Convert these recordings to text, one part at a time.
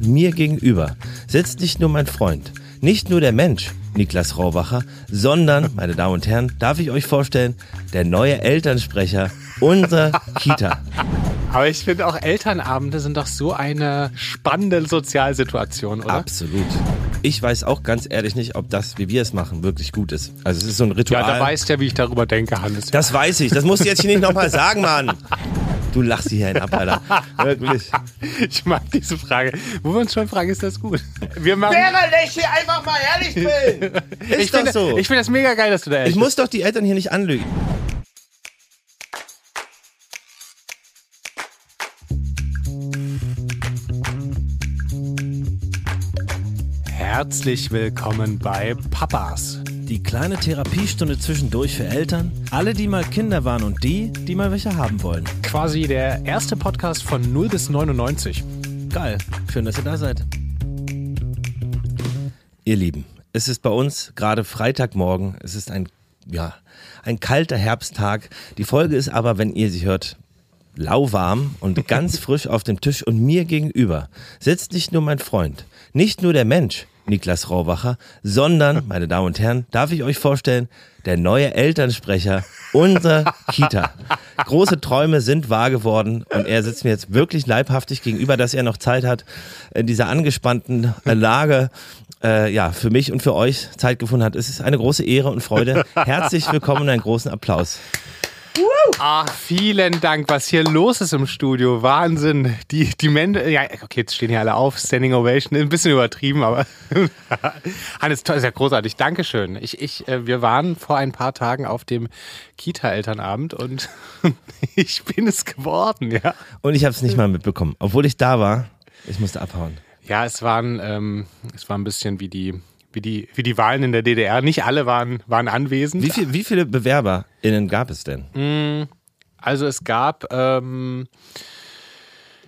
mir gegenüber sitzt nicht nur mein Freund, nicht nur der Mensch, Niklas Raubacher, sondern, meine Damen und Herren, darf ich euch vorstellen, der neue Elternsprecher unserer Kita. Aber ich finde auch Elternabende sind doch so eine spannende Sozialsituation, oder? Absolut. Ich weiß auch ganz ehrlich nicht, ob das, wie wir es machen, wirklich gut ist. Also es ist so ein Ritual. Ja, da weißt ja, wie ich darüber denke, Hannes. Das weiß ich. Das musst du jetzt hier nicht nochmal sagen, Mann. Du lachst hier hin ab, Alter. Wirklich. Ich mag diese Frage. Wo wir uns schon fragen, ist das gut? Wir machen, Während ich hier einfach mal ehrlich bin. Ist ich doch finde so. ich find das mega geil, dass du da ehrlich Ich muss doch die Eltern hier nicht anlügen. Herzlich willkommen bei Papas. Die kleine Therapiestunde zwischendurch für Eltern, alle, die mal Kinder waren und die, die mal welche haben wollen. Quasi der erste Podcast von 0 bis 99. Geil, schön, dass ihr da seid. Ihr Lieben, es ist bei uns gerade Freitagmorgen. Es ist ein, ja, ein kalter Herbsttag. Die Folge ist aber, wenn ihr sie hört, lauwarm und ganz frisch auf dem Tisch. Und mir gegenüber sitzt nicht nur mein Freund, nicht nur der Mensch, Niklas Raubacher, sondern, meine Damen und Herren, darf ich euch vorstellen, der neue Elternsprecher unserer Kita. Große Träume sind wahr geworden und er sitzt mir jetzt wirklich leibhaftig gegenüber, dass er noch Zeit hat, in dieser angespannten äh, Lage äh, ja, für mich und für euch Zeit gefunden hat. Es ist eine große Ehre und Freude. Herzlich willkommen und einen großen Applaus. Ah, vielen Dank, was hier los ist im Studio. Wahnsinn. Die, die Männer, ja, okay, jetzt stehen hier alle auf. Standing Ovation, ein bisschen übertrieben, aber Hannes, toll, ist ja großartig. Dankeschön. Ich, ich, äh, wir waren vor ein paar Tagen auf dem Kita-Elternabend und ich bin es geworden, ja. Und ich habe es nicht mal mitbekommen, obwohl ich da war. Ich musste abhauen. Ja, es waren, ähm, es war ein bisschen wie die, wie die, wie die Wahlen in der DDR. Nicht alle waren, waren anwesend. Wie, viel, wie viele BewerberInnen gab es denn? Also es gab, ähm,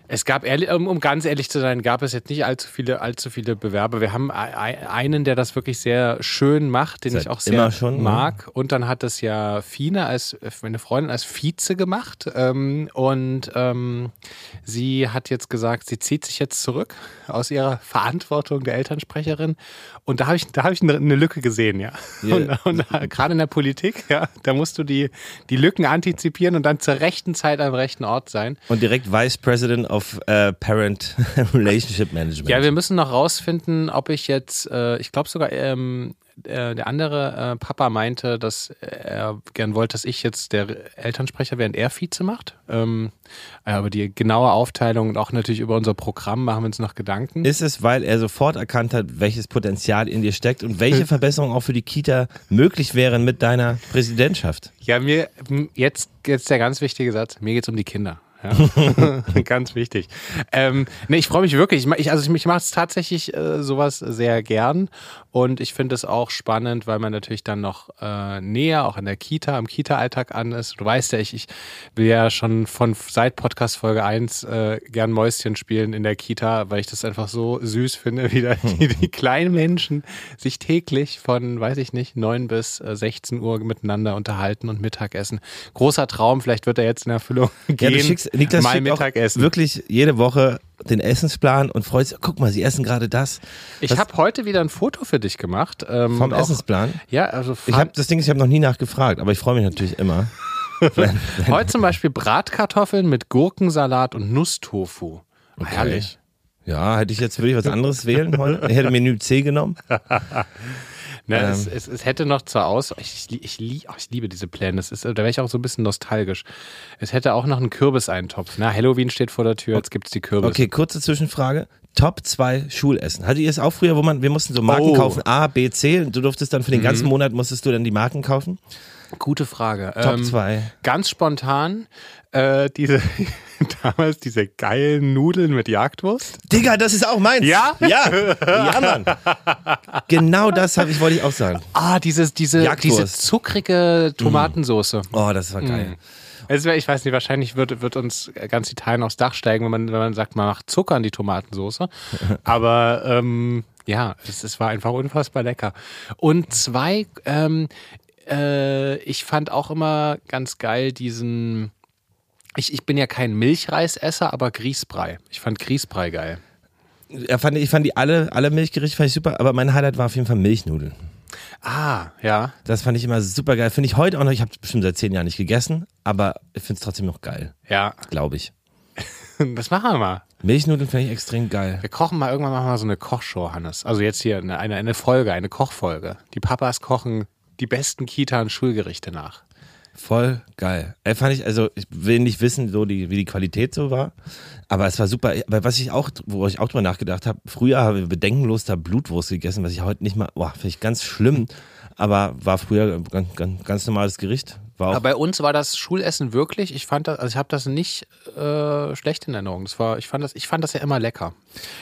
es gab, um, ganz ehrlich zu sein, gab es jetzt nicht allzu viele, allzu viele Bewerber. Wir haben ei- ei- einen, der das wirklich sehr schön macht, den Seit ich auch sehr schon, ne? mag. Und dann hat das ja Fine als meine Freundin als Vize gemacht. Ähm, und ähm, sie hat jetzt gesagt, sie zieht sich jetzt zurück aus ihrer Verantwortung der Elternsprecherin. Und da habe ich, da habe ich eine, eine Lücke gesehen, ja. Ja. Und, und gerade in der Politik, ja, da musst du die, die Lücken antizipieren und dann zur rechten Zeit am rechten Ort sein. Und direkt Vice President of äh, Parent Relationship Management. Ja, wir müssen noch rausfinden, ob ich jetzt, äh, ich glaube sogar, ähm, äh, der andere äh, Papa meinte, dass er gern wollte, dass ich jetzt der Elternsprecher während er Vize macht. Ähm, aber die genaue Aufteilung und auch natürlich über unser Programm machen wir uns noch Gedanken. ist es, weil er sofort erkannt hat, welches Potenzial in dir steckt und welche Verbesserungen auch für die Kita möglich wären mit deiner Präsidentschaft? Ja, mir jetzt, jetzt der ganz wichtige Satz, mir geht's um die Kinder. Ja. ganz wichtig. Ähm, nee, ich freue mich wirklich. Ich, also ich, ich mache es tatsächlich äh, sowas sehr gern und ich finde es auch spannend, weil man natürlich dann noch äh, näher auch an der Kita, am Kita-Alltag an ist. Du weißt ja, ich, ich will ja schon von seit Podcast Folge 1 äh, gern Mäuschen spielen in der Kita, weil ich das einfach so süß finde, wie da die, die kleinen Menschen sich täglich von, weiß ich nicht, 9 bis äh, 16 Uhr miteinander unterhalten und Mittagessen. Großer Traum, vielleicht wird er jetzt in Erfüllung Ja, gehen. du schickst, Niklas auch Mittagessen. wirklich jede Woche den Essensplan und freut sich, guck mal, sie essen gerade das. Ich habe heute wieder ein Foto für dich gemacht. Ähm, Vom auch- Essensplan? Ja, also Ich habe das Ding, ist, ich habe noch nie nachgefragt, aber ich freue mich natürlich immer. wenn, wenn, heute zum Beispiel Bratkartoffeln mit Gurkensalat und Nusstofu. Herrlich. ja, hätte ich jetzt würde ich was anderes wählen heute. Ich hätte Menü C genommen. Ne, Ähm. es, es, es hätte noch zur Aus. Ich, ich, ich, ich liebe diese Pläne. Das ist, da wäre ich auch so ein bisschen nostalgisch. Es hätte auch noch einen Kürbiseintopf. Na, Halloween steht vor der Tür, jetzt gibt es die Kürbisse. Okay, kurze Zwischenfrage. Top 2 Schulessen. Hattet ihr es auch früher, wo man, wir mussten so Marken Oh. kaufen, A, B, C, und du durftest dann für den Mhm. ganzen Monat, musstest du dann die Marken kaufen? Gute Frage. Top Ähm, 2. Ganz spontan, äh, diese, damals diese geilen Nudeln mit Jagdwurst. Digga, das ist auch meins. Ja? Ja, ja, Mann. Genau das ich, wollte ich auch sagen. Ah, dieses, diese, Jagdwurst. diese zuckrige Tomatensoße. Oh, das war geil. Es wär, ich weiß nicht, wahrscheinlich wird, wird uns ganz Italien aufs Dach steigen, wenn man, wenn man sagt, man macht Zucker in die Tomatensoße. Aber ähm, ja, es, es war einfach unfassbar lecker. Und zwei, ähm, äh, ich fand auch immer ganz geil diesen. Ich, ich bin ja kein Milchreisesser, aber Grießbrei. Ich fand Grießbrei geil. Ja, fand, ich fand die alle, alle Milchgerichte fand ich super, aber mein Highlight war auf jeden Fall Milchnudeln. Ah, ja. Das fand ich immer super geil. Finde ich heute auch noch, ich habe bestimmt seit zehn Jahren nicht gegessen, aber ich finde es trotzdem noch geil, Ja. glaube ich. Das machen wir mal. Milchnudeln finde ich extrem geil. Wir kochen mal irgendwann machen wir so eine Kochshow, Hannes. Also jetzt hier eine, eine, eine Folge, eine Kochfolge. Die Papas kochen die besten Kita- und Schulgerichte nach. Voll geil. Ey, fand ich, also ich will nicht wissen, so die, wie die Qualität so war, aber es war super. Aber was ich auch, wo ich auch drüber nachgedacht habe, früher haben wir bedenkenlos da Blutwurst gegessen, was ich heute nicht mal, boah, finde ich ganz schlimm, aber war früher ganz, ganz, ganz normales Gericht. War Aber bei uns war das Schulessen wirklich, ich fand das, also ich habe das nicht äh, schlecht in Erinnerung. Das war, ich fand das, ich fand das ja immer lecker.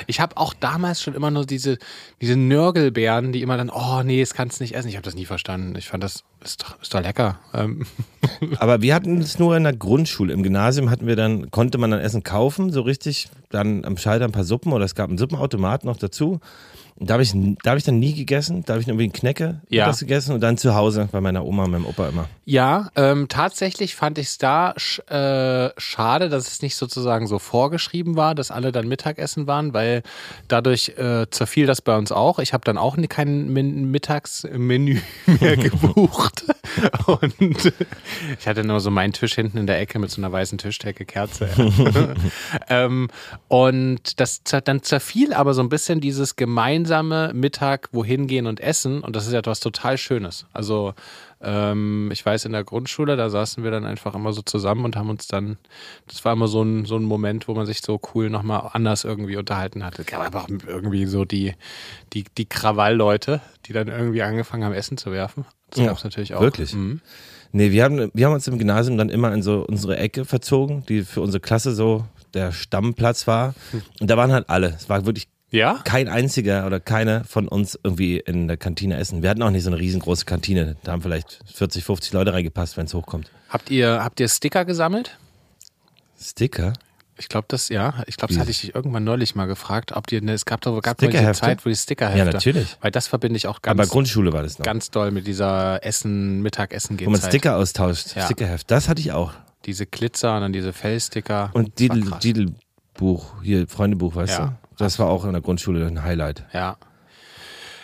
Ich habe auch damals schon immer nur diese, diese Nörgelbeeren, die immer dann, oh nee, das kannst du nicht essen. Ich habe das nie verstanden. Ich fand das, ist doch, ist doch lecker. Ähm, Aber wir hatten es nur in der Grundschule. Im Gymnasium hatten wir dann, konnte man dann Essen kaufen, so richtig. Dann am Schalter ein paar Suppen oder es gab einen Suppenautomat noch dazu. Da habe ich, da hab ich dann nie gegessen. Da habe ich nur irgendwie Knecke Ja. das gegessen und dann zu Hause bei meiner Oma und meinem Opa immer. Ja, ähm, tatsächlich fand ich es da sch äh, schade, dass es nicht sozusagen so vorgeschrieben war, dass alle dann Mittagessen waren, weil dadurch äh, zerfiel das bei uns auch. Ich habe dann auch kein Min Mittagsmenü mehr gebucht. Und ich hatte nur so meinen Tisch hinten in der Ecke mit so einer weißen Tischdecke, Kerze. Ja. ähm, und das dann zerfiel aber so ein bisschen dieses gemeinsame Mittag, wohin gehen und essen. Und das ist ja etwas total Schönes. Also ähm, ich weiß, in der Grundschule, da saßen wir dann einfach immer so zusammen und haben uns dann, das war immer so ein, so ein Moment, wo man sich so cool nochmal anders irgendwie unterhalten hatte. Es gab aber auch irgendwie so die, die, die Krawallleute, die dann irgendwie angefangen haben, Essen zu werfen. Das Ja, gab es natürlich auch. wirklich? Mhm. Nee, wir haben, wir haben uns im Gymnasium dann immer in so unsere Ecke verzogen, die für unsere Klasse so der Stammplatz war. Und da waren halt alle. Es war wirklich Ja? kein einziger oder keine von uns irgendwie in der Kantine essen. Wir hatten auch nicht so eine riesengroße Kantine. Da haben vielleicht 40, 50 Leute reingepasst, wenn es hochkommt. Habt ihr, habt ihr Sticker gesammelt? Sticker? Ich glaube, das, ja, ich glaube, das hatte ich dich irgendwann neulich mal gefragt, ob dir, ne, es gab doch, gab doch diese Stickerhefte? Zeit, wo die Stickerhefte. Ja, natürlich. Weil das verbinde ich auch Aber ganz, Grundschule war das noch. ganz doll mit dieser Essen, Mittagessen geht wo man Sticker austauscht. Ja. Stickerheft. Das hatte ich auch. Diese Glitzer und dann diese Fellsticker. Und Didel. Didelbuch, hier Freundebuch, weißt Ja. du? Das war auch in der Grundschule ein Highlight. Ja.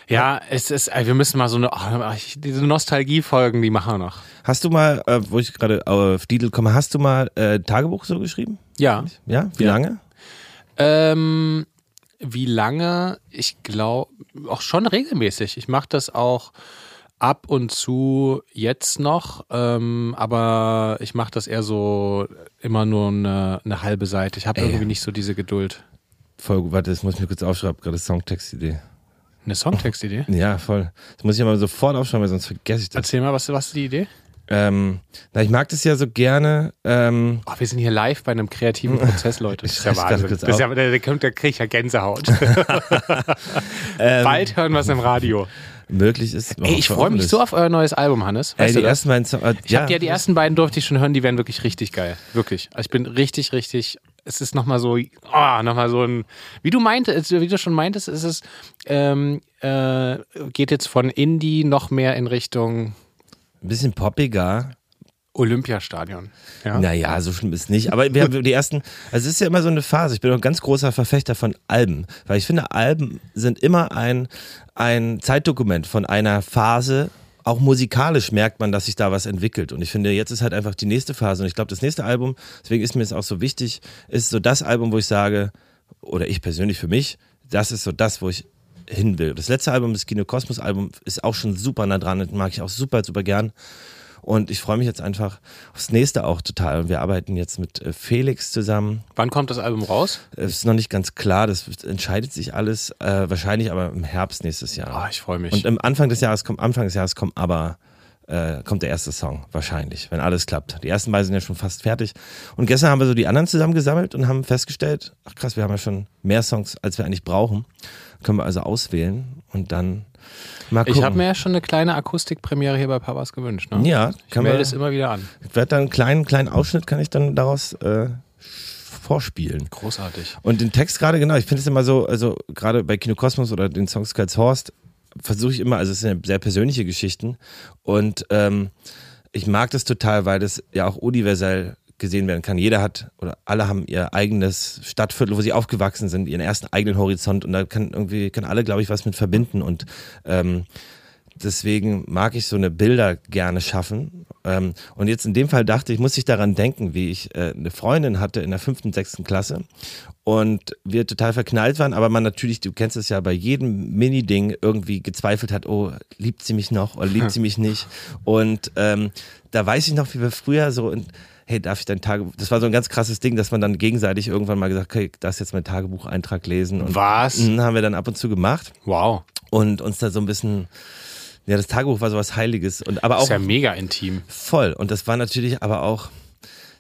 Ja, es ist, wir müssen mal so eine, oh, diese Nostalgie-Folgen, die machen wir noch. Hast du mal, äh, wo ich gerade auf Didel komme, hast du mal äh, Tagebuch so geschrieben? Ja. Ja? Wie Ja. lange? Ähm, wie lange? Ich glaube, auch schon regelmäßig. Ich mache das auch ab und zu jetzt noch, ähm, aber ich mache das eher so immer nur eine, eine halbe Seite. Ich habe irgendwie nicht so diese Geduld. Voll gut, warte, das muss ich mir kurz aufschreiben, gerade Songtext-Idee. Eine Songtextidee? Ja, voll. Das muss ich aber sofort aufschreiben, weil sonst vergesse ich das. Erzähl mal, was, was ist die Idee? Ähm, na, ich mag das ja so gerne. Ähm, Oh, wir sind hier live bei einem kreativen Prozess, Leute. Das ist ja Wahnsinn. Das ist ja, da, da, kriege ich ja Gänsehaut. ähm, Bald hören wir es im Radio. möglich ist. Ey, ich freue mich so auf euer neues Album, Hannes. Ey, Weißt die du das? ersten beiden Songs. Äh, Ich habe ja die ersten beiden durfte ich schon hören, die werden wirklich richtig geil. Wirklich. Also ich bin richtig, richtig. Es ist nochmal so, oh, nochmal so ein, wie du meintest, wie du schon meintest, ist es, ähm, äh, geht jetzt von Indie noch mehr in Richtung Ein bisschen poppiger. Olympiastadion. Ja. Naja, so schlimm ist nicht. Aber wir haben die ersten, also es ist ja immer so eine Phase. Ich bin auch ein ganz großer Verfechter von Alben. Weil ich finde, Alben sind immer ein, ein Zeitdokument von einer Phase. Auch musikalisch merkt man, dass sich da was entwickelt. Und ich finde, jetzt ist halt einfach die nächste Phase. Und ich glaube, das nächste Album, deswegen ist mir es auch so wichtig, ist so das Album, wo ich sage, oder ich persönlich für mich, das ist so das, wo ich hin will. Das letzte Album, das Kino Kosmos Album, ist auch schon super nah dran. Mag ich auch super, super gern. Und ich freue mich jetzt einfach aufs nächste auch total. Und wir arbeiten jetzt mit äh, Felix zusammen. Wann kommt das Album raus? Es ist noch nicht ganz klar, das entscheidet sich alles, äh, wahrscheinlich aber im Herbst nächstes Jahr. Ah, ich freue mich. Und im Anfang des Jahres kommt, Anfang des Jahres kommt aber äh, kommt der erste Song, wahrscheinlich, wenn alles klappt. Die ersten beiden sind ja schon fast fertig. Und gestern haben wir so die anderen zusammengesammelt und haben festgestellt, ach krass, wir haben ja schon mehr Songs, als wir eigentlich brauchen. Können wir also auswählen und dann. Ich habe mir ja schon eine kleine Akustikpremiere hier bei Papas gewünscht. Ne? ja, ich melde es immer wieder an. ich werde dann einen kleinen, kleinen Ausschnitt kann ich dann daraus äh, vorspielen. Großartig. Und den Text gerade, genau, ich finde es immer so, also gerade bei Kino Kosmos oder den Songs Skulls Horst, versuche ich immer, also es sind sehr persönliche Geschichten und ähm, ich mag das total, weil das ja auch universell gesehen werden kann. Jeder hat oder alle haben ihr eigenes Stadtviertel, wo sie aufgewachsen sind, ihren ersten eigenen Horizont und da kann irgendwie können alle, glaube ich, was mit verbinden und ähm, deswegen mag ich so eine Bilder gerne schaffen. Ähm, und jetzt in dem Fall dachte ich, muss ich daran denken, wie ich äh, eine Freundin hatte in der fünften, sechsten Klasse und wir total verknallt waren, aber man natürlich, du kennst es ja, bei jedem Mini-Ding irgendwie gezweifelt hat, oh, liebt sie mich noch oder liebt sie mich nicht? Und ähm, da weiß ich noch, wie wir früher so in, hey, darf ich dein Tagebuch? Das war so ein ganz krasses Ding, dass man dann gegenseitig irgendwann mal gesagt, okay, darfst jetzt mein Tagebucheintrag lesen. Und Was? mh, haben wir dann ab und zu gemacht Wow. und uns da so ein bisschen, ja, das Tagebuch war sowas Heiliges und aber Das auch ist ja mega intim. voll. Und das war natürlich aber auch,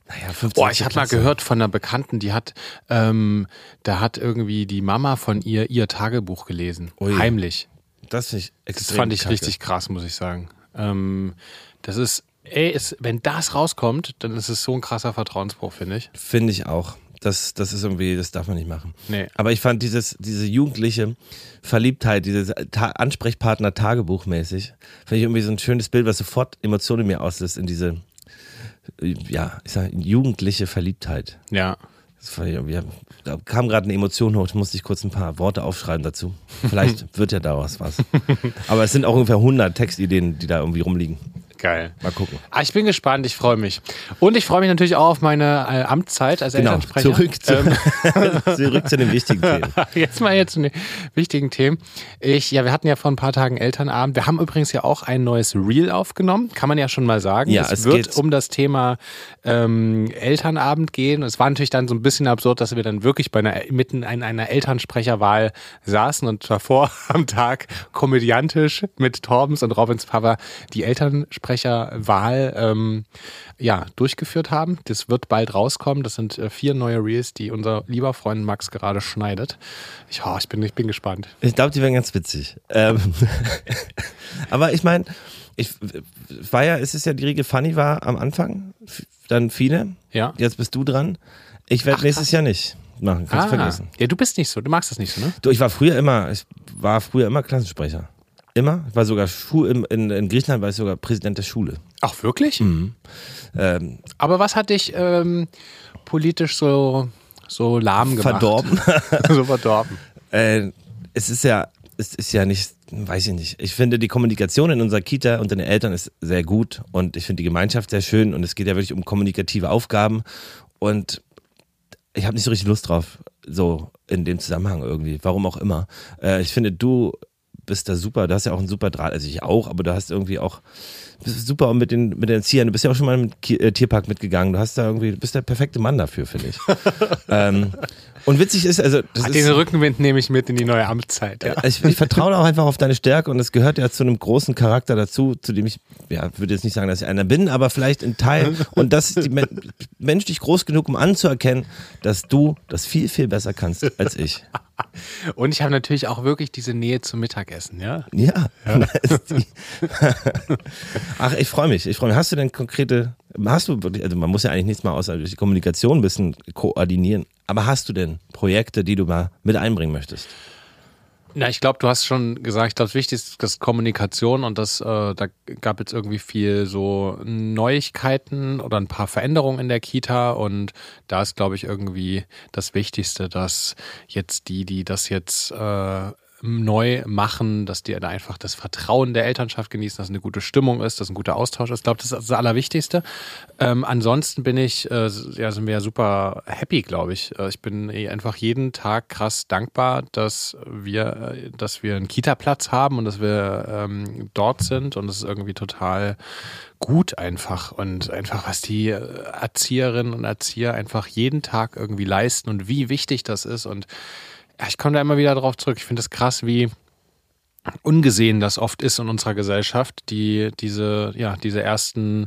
naja, 15. Boah, ich habe mal gehört von einer Bekannten, die hat, ähm, da hat irgendwie die Mama von ihr ihr Tagebuch gelesen. Ui. Heimlich. Das, finde ich Das extrem fand ich kacke. richtig krass, muss ich sagen. Ähm, das ist, ey, ist, wenn das rauskommt, dann ist es so ein krasser Vertrauensbruch, finde ich. Finde ich auch. Das, das ist irgendwie, das darf man nicht machen. Nee. Aber ich fand dieses, diese jugendliche Verliebtheit, dieses Ta Ansprechpartner Tagebuchmäßig, finde ich irgendwie so ein schönes Bild, was sofort Emotionen in mir auslöst in diese, ja, ich sag, jugendliche Verliebtheit. Ja. Das ich irgendwie, da kam gerade eine Emotion hoch, da musste ich kurz ein paar Worte aufschreiben dazu. Vielleicht wird ja daraus was. Aber es sind auch ungefähr 100 Textideen, die da irgendwie rumliegen. Geil. Mal gucken. Ah, ich bin gespannt, ich freue mich. Und ich freue mich natürlich auch auf meine äh, Amtszeit als Genau, Elternsprecher. zurück zu, Ähm, zurück zu den wichtigen Themen. Jetzt mal jetzt zu den wichtigen Themen. Ich, ja, wir hatten ja vor ein paar Tagen Elternabend. Wir haben übrigens ja auch ein neues Reel aufgenommen, kann man ja schon mal sagen. Ja, es, es wird geht- um das Thema ähm, Elternabend gehen. Es war natürlich dann so ein bisschen absurd, dass wir dann wirklich bei einer, mitten in einer Elternsprecherwahl saßen und davor am Tag komödiantisch mit Torbens und Robins Papa die Elternsprecherwahl ähm, ja, durchgeführt haben. Das wird bald rauskommen. Das sind äh, vier neue Reels, die unser lieber Freund Max gerade schneidet. Ich, oh, ich, bin, ich bin gespannt. Ich glaube, die wären ganz witzig. Ähm, aber ich meine, ich war ja, es ist ja die Riege Funny war am Anfang, dann Fine, Ja. jetzt bist du dran. Ich werde nächstes krass. Jahr nicht machen, kannst du vergessen. Ja, du bist nicht so. Du magst das nicht so, ne? Du, ich war früher immer, ich war früher immer Klassensprecher. Immer. Ich war sogar Schu in, in, in Griechenland war ich sogar Präsident der Schule. Ach, wirklich? Mhm. Ähm, Aber was hat dich ähm, politisch so, so lahm gemacht? verdorben. so verdorben. Äh, es ist ja, es ist ja nicht, weiß ich nicht. Ich finde, die Kommunikation in unserer Kita und den Eltern ist sehr gut und ich finde die Gemeinschaft sehr schön und es geht ja wirklich um kommunikative Aufgaben und ich habe nicht so richtig Lust drauf, so in dem Zusammenhang irgendwie, warum auch immer. Äh, ich finde, du bist da super, du hast ja auch einen super Draht, also ich auch, aber du hast irgendwie auch, super mit den, mit den Erziehern, du bist ja auch schon mal im äh, Tierpark mitgegangen, du hast da irgendwie, du bist der perfekte Mann dafür, finde ich. ähm, und witzig ist, also das Ach, ist, den Rückenwind nehme ich mit in die neue Amtszeit. Ja. ich, ich vertraue da auch einfach auf deine Stärke und es gehört ja zu einem großen Charakter dazu, zu dem ich, ja, würde jetzt nicht sagen, dass ich einer bin, aber vielleicht ein Teil und das ist die Men menschlich groß genug, um anzuerkennen, dass du das viel, viel besser kannst als ich. Und ich habe natürlich auch wirklich diese Nähe zum Mittagessen, ja? Ja. die- Ach, ich freue mich. Ich freue mich. Hast du denn konkrete, hast du, also man muss ja eigentlich nichts mal außer durch die Kommunikation ein bisschen koordinieren, aber hast du denn Projekte, die du mal mit einbringen möchtest? Na, ich glaube, du hast schon gesagt, ich glaube, das Wichtigste ist Kommunikation und das, äh, da gab jetzt irgendwie viel so Neuigkeiten oder ein paar Veränderungen in der Kita und da ist, glaube ich, irgendwie das Wichtigste, dass jetzt die, die das jetzt äh, neu machen, dass die da einfach das Vertrauen der Elternschaft genießen, dass eine gute Stimmung ist, dass ein guter Austausch ist. Ich glaube, das ist das Allerwichtigste. Ähm, ansonsten bin ich, äh, ja, sind wir ja super happy, glaube ich. Äh, ich bin eh einfach jeden Tag krass dankbar, dass wir, äh, dass wir einen Kita-Platz haben und dass wir ähm, dort sind und es ist irgendwie total gut einfach und einfach, was die äh, Erzieherinnen und Erzieher einfach jeden Tag irgendwie leisten und wie wichtig das ist und ich komme da immer wieder drauf zurück. Ich finde es krass, wie ungesehen das oft ist in unserer Gesellschaft, die diese, ja, diese ersten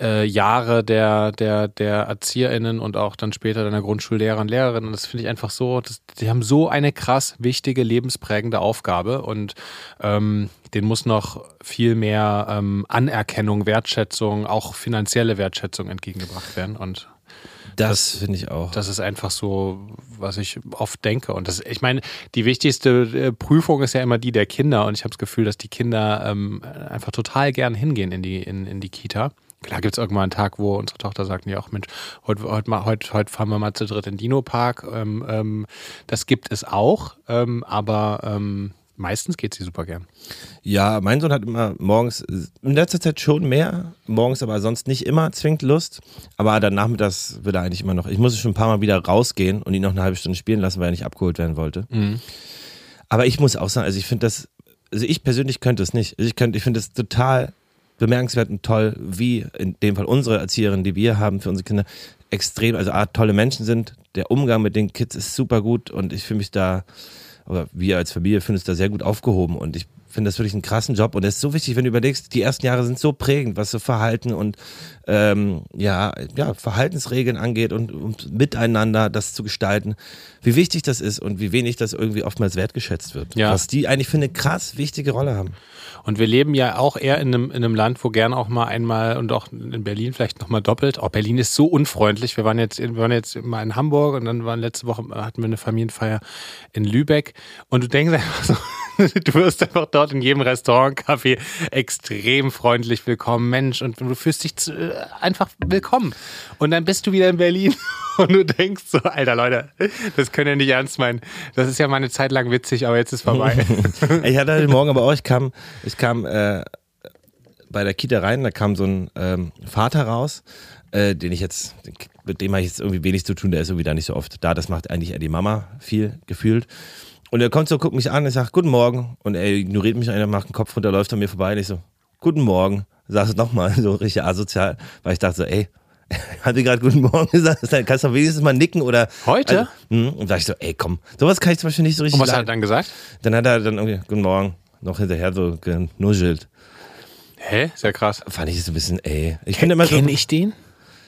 äh, Jahre der, der, der ErzieherInnen und auch dann später deiner Grundschullehrer und Lehrerinnen. Das finde ich einfach so, das, die haben so eine krass wichtige, lebensprägende Aufgabe und ähm, denen muss noch viel mehr ähm, Anerkennung, Wertschätzung, auch finanzielle Wertschätzung entgegengebracht werden. Und Das, finde ich auch. das ist einfach so, was ich oft denke. Und das, ich meine, die wichtigste äh, Prüfung ist ja immer die der Kinder. Und ich habe das Gefühl, dass die Kinder ähm, einfach total gern hingehen in die, in, in die Kita. Klar gibt es irgendwann einen Tag, wo unsere Tochter sagt, ja auch Mensch, heute, heute, heute, heute fahren wir mal zu dritt in den Dino-Park. Ähm, ähm, das gibt es auch, ähm, aber ähm, meistens geht sie super gern. Ja, mein Sohn hat immer morgens, in letzter Zeit schon mehr, morgens aber sonst nicht immer zwingend Lust. Aber dann nachmittags wird er eigentlich immer noch, ich muss schon ein paar Mal wieder rausgehen und ihn noch eine halbe Stunde spielen lassen, weil er nicht abgeholt werden wollte. Mhm. Aber ich muss auch sagen, also ich finde das, also ich persönlich könnte es nicht. Also ich könnte, ich finde es total bemerkenswert und toll, wie in dem Fall unsere Erzieherin, die wir haben für unsere Kinder, extrem, also A, tolle Menschen sind. Der Umgang mit den Kids ist super gut und ich fühle mich da, aber wir als Familie finden es da sehr gut aufgehoben und ich finde das wirklich einen krassen Job und es ist so wichtig, wenn du überlegst, die ersten Jahre sind so prägend, was so Verhalten und ähm, ja, ja, Verhaltensregeln angeht und, und miteinander das zu gestalten, wie wichtig das ist und wie wenig das irgendwie oftmals wertgeschätzt wird. Ja. Was die eigentlich für eine krass wichtige Rolle haben. Und wir leben ja auch eher in einem, in einem Land, wo gern auch mal einmal und auch in Berlin vielleicht nochmal doppelt. Auch Berlin ist so unfreundlich. Wir waren jetzt, wir waren jetzt mal in Hamburg und dann waren letzte Woche hatten wir eine Familienfeier in Lübeck. Und du denkst einfach so, du wirst einfach dort in jedem Restaurant, Café extrem freundlich willkommen, Mensch. Und du fühlst dich zu, äh, einfach willkommen. Und dann bist du wieder in Berlin und du denkst so, alter Leute, das könnt ihr nicht ernst meinen. Das ist ja mal eine Zeit lang witzig, aber jetzt ist vorbei. ich hatte heute Morgen aber auch, ich kam, ich kam äh, bei der Kita rein, da kam so ein ähm, Vater raus, äh, den ich jetzt, mit dem habe ich jetzt irgendwie wenig zu tun, der ist irgendwie da nicht so oft da. Das macht eigentlich eher die Mama viel gefühlt. Und er kommt so, guckt mich an, ich sage, guten Morgen. Und er ignoriert mich, einer macht den Kopf runter, läuft an mir vorbei und ich so, guten Morgen. Sag es nochmal, so richtig asozial, weil ich dachte so, ey, hat dir gerade guten Morgen gesagt, dann kannst du wenigstens mal nicken oder. Heute? Also, mh, und sag ich so, ey, komm, sowas kann ich zum Beispiel nicht so richtig Und was hat er dann gesagt? Dann hat er dann irgendwie, guten Morgen, noch hinterher so genuschelt. Hä? Ja krass. Fand ich so ein bisschen, ey. Ich finde immer so. Kenn ich den?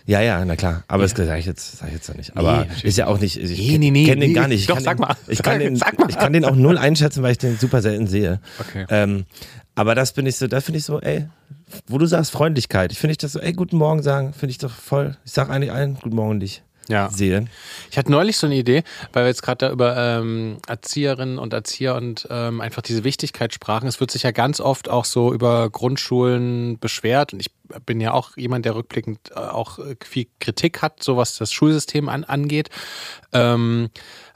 Ja, ja, na klar. Aber das sage ich jetzt, sag ich jetzt noch nicht. Aber natürlich ist ja auch nicht. Ich Nee, nee, nee, kenne den nee. gar nicht. Ich Doch, kann sag den, mal. Ich kann, den, Sag mal. ich kann den auch null einschätzen, weil ich den super selten sehe. Okay. Ähm, aber das bin ich so, da finde ich so, ey, wo du sagst Freundlichkeit, ich finde ich das so, ey, guten Morgen sagen, finde ich doch voll. Ich sag eigentlich allen guten Morgen dich Ja. sehe. Ich hatte neulich so eine Idee, weil wir jetzt gerade da über ähm, Erzieherinnen und Erzieher und ähm, einfach diese Wichtigkeit sprachen. Es wird sich ja ganz oft auch so über Grundschulen beschwert und ich bin ja auch jemand, der rückblickend äh, auch viel Kritik hat, so was das Schulsystem an, angeht. Ähm,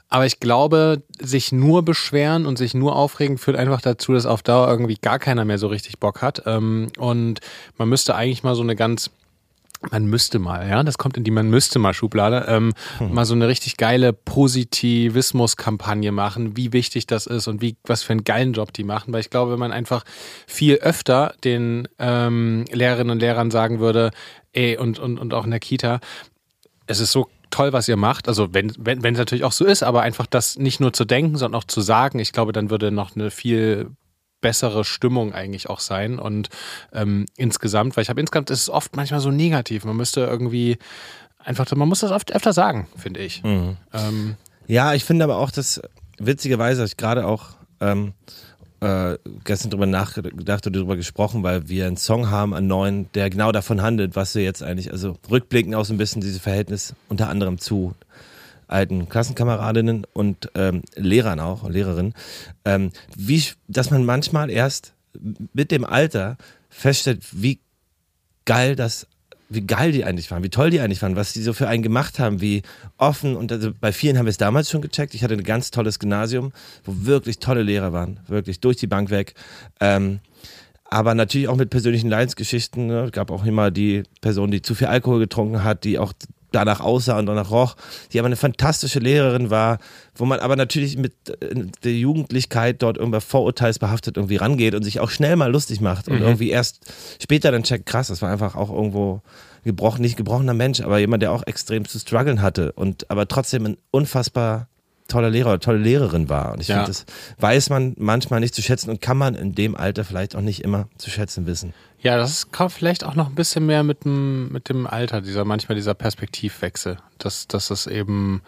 aber ich glaube, sich nur beschweren und sich nur aufregen führt einfach dazu, dass auf Dauer irgendwie gar keiner mehr so richtig Bock hat. Ähm, und man müsste eigentlich mal so eine ganz man müsste mal, ja, das kommt in die man müsste mal Schublade, ähm, mal so eine richtig geile Positivismus-Kampagne machen, wie wichtig das ist und wie was für einen geilen Job die machen, weil ich glaube, wenn man einfach viel öfter den ähm, Lehrerinnen und Lehrern sagen würde, ey, und, und, und auch in der Kita, es ist so toll, was ihr macht. Also wenn wenn wenn es natürlich auch so ist, aber einfach das nicht nur zu denken, sondern auch zu sagen. Ich glaube, dann würde noch eine viel bessere Stimmung eigentlich auch sein und ähm, insgesamt, weil ich habe insgesamt ist es oft manchmal so negativ. Man müsste irgendwie einfach, man muss das oft öfter sagen, finde ich. Ähm, Ja, ich finde aber auch, dass witzigerweise habe ich gerade auch ähm, äh, gestern drüber nachgedacht und darüber gesprochen, weil wir einen Song haben, einen neuen, der genau davon handelt, was wir jetzt eigentlich, also rückblickend auch so ein bisschen dieses Verhältnis unter anderem zu alten Klassenkameradinnen und ähm, Lehrern auch Lehrerinnen, ähm, wie, dass man manchmal erst mit dem Alter feststellt, wie geil das, wie geil die eigentlich waren, wie toll die eigentlich waren, was die so für einen gemacht haben, wie offen und also bei vielen haben wir es damals schon gecheckt. Ich hatte ein ganz tolles Gymnasium, wo wirklich tolle Lehrer waren, wirklich durch die Bank weg. Ähm, aber natürlich auch mit persönlichen Leidensgeschichten. Ne? Gab auch immer die Person, die zu viel Alkohol getrunken hat, die auch danach aussah und danach roch, die aber eine fantastische Lehrerin war, wo man aber natürlich mit äh, der Jugendlichkeit dort irgendwie vorurteilsbehaftet irgendwie rangeht und sich auch schnell mal lustig macht und irgendwie erst später dann checkt, krass, das war einfach auch irgendwo gebrochen, nicht gebrochener Mensch, aber jemand, der auch extrem zu strugglen hatte und aber trotzdem ein unfassbar toller Lehrer oder tolle Lehrerin war. Und ich Ja. finde, das weiß man manchmal nicht zu schätzen und kann man in dem Alter vielleicht auch nicht immer zu schätzen wissen. ja, das kommt vielleicht auch noch ein bisschen mehr mit dem, mit dem Alter, dieser manchmal dieser Perspektivwechsel. Dass, dass es eben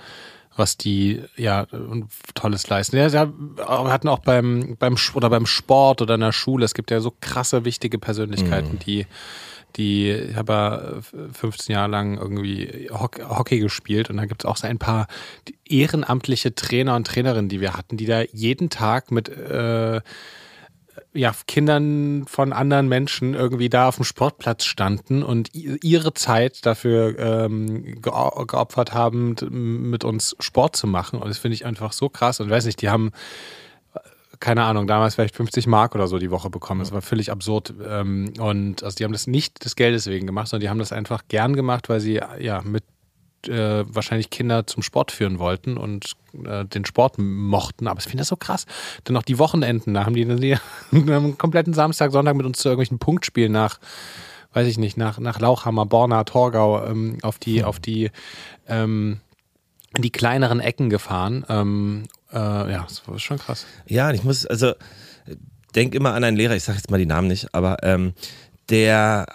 was die ja tolles leisten. Ja, sie hatten auch beim beim oder beim Sport oder in der Schule. Es gibt ja so krasse wichtige Persönlichkeiten, die die ich habe ja 15 Jahre lang irgendwie Hock- Hockey gespielt und da gibt es auch so ein paar ehrenamtliche Trainer und Trainerinnen, die wir hatten, die da jeden Tag mit äh, ja, Kindern von anderen Menschen irgendwie da auf dem Sportplatz standen und ihre Zeit dafür ähm, geopfert haben, mit uns Sport zu machen. Und das finde ich einfach so krass. Und weiß nicht, die haben, keine Ahnung, damals vielleicht 50 Mark oder so die Woche bekommen. Das war völlig absurd. Ähm, und also die haben das nicht des Geldes wegen gemacht, sondern die haben das einfach gern gemacht, weil sie ja mit äh, wahrscheinlich Kinder zum Sport führen wollten und äh, den Sport mochten. Aber ich finde das so krass. Dann noch die Wochenenden, da haben die, die einen kompletten Samstag, Sonntag mit uns zu irgendwelchen Punktspielen nach, weiß ich nicht, nach, nach Lauchhammer, Borna, Torgau ähm, auf die, hm. auf die, ähm, die kleineren Ecken gefahren. Ähm, äh, ja, das war schon krass. Ja, ich muss, also denk immer an einen Lehrer, ich sage jetzt mal die Namen nicht, aber ähm, der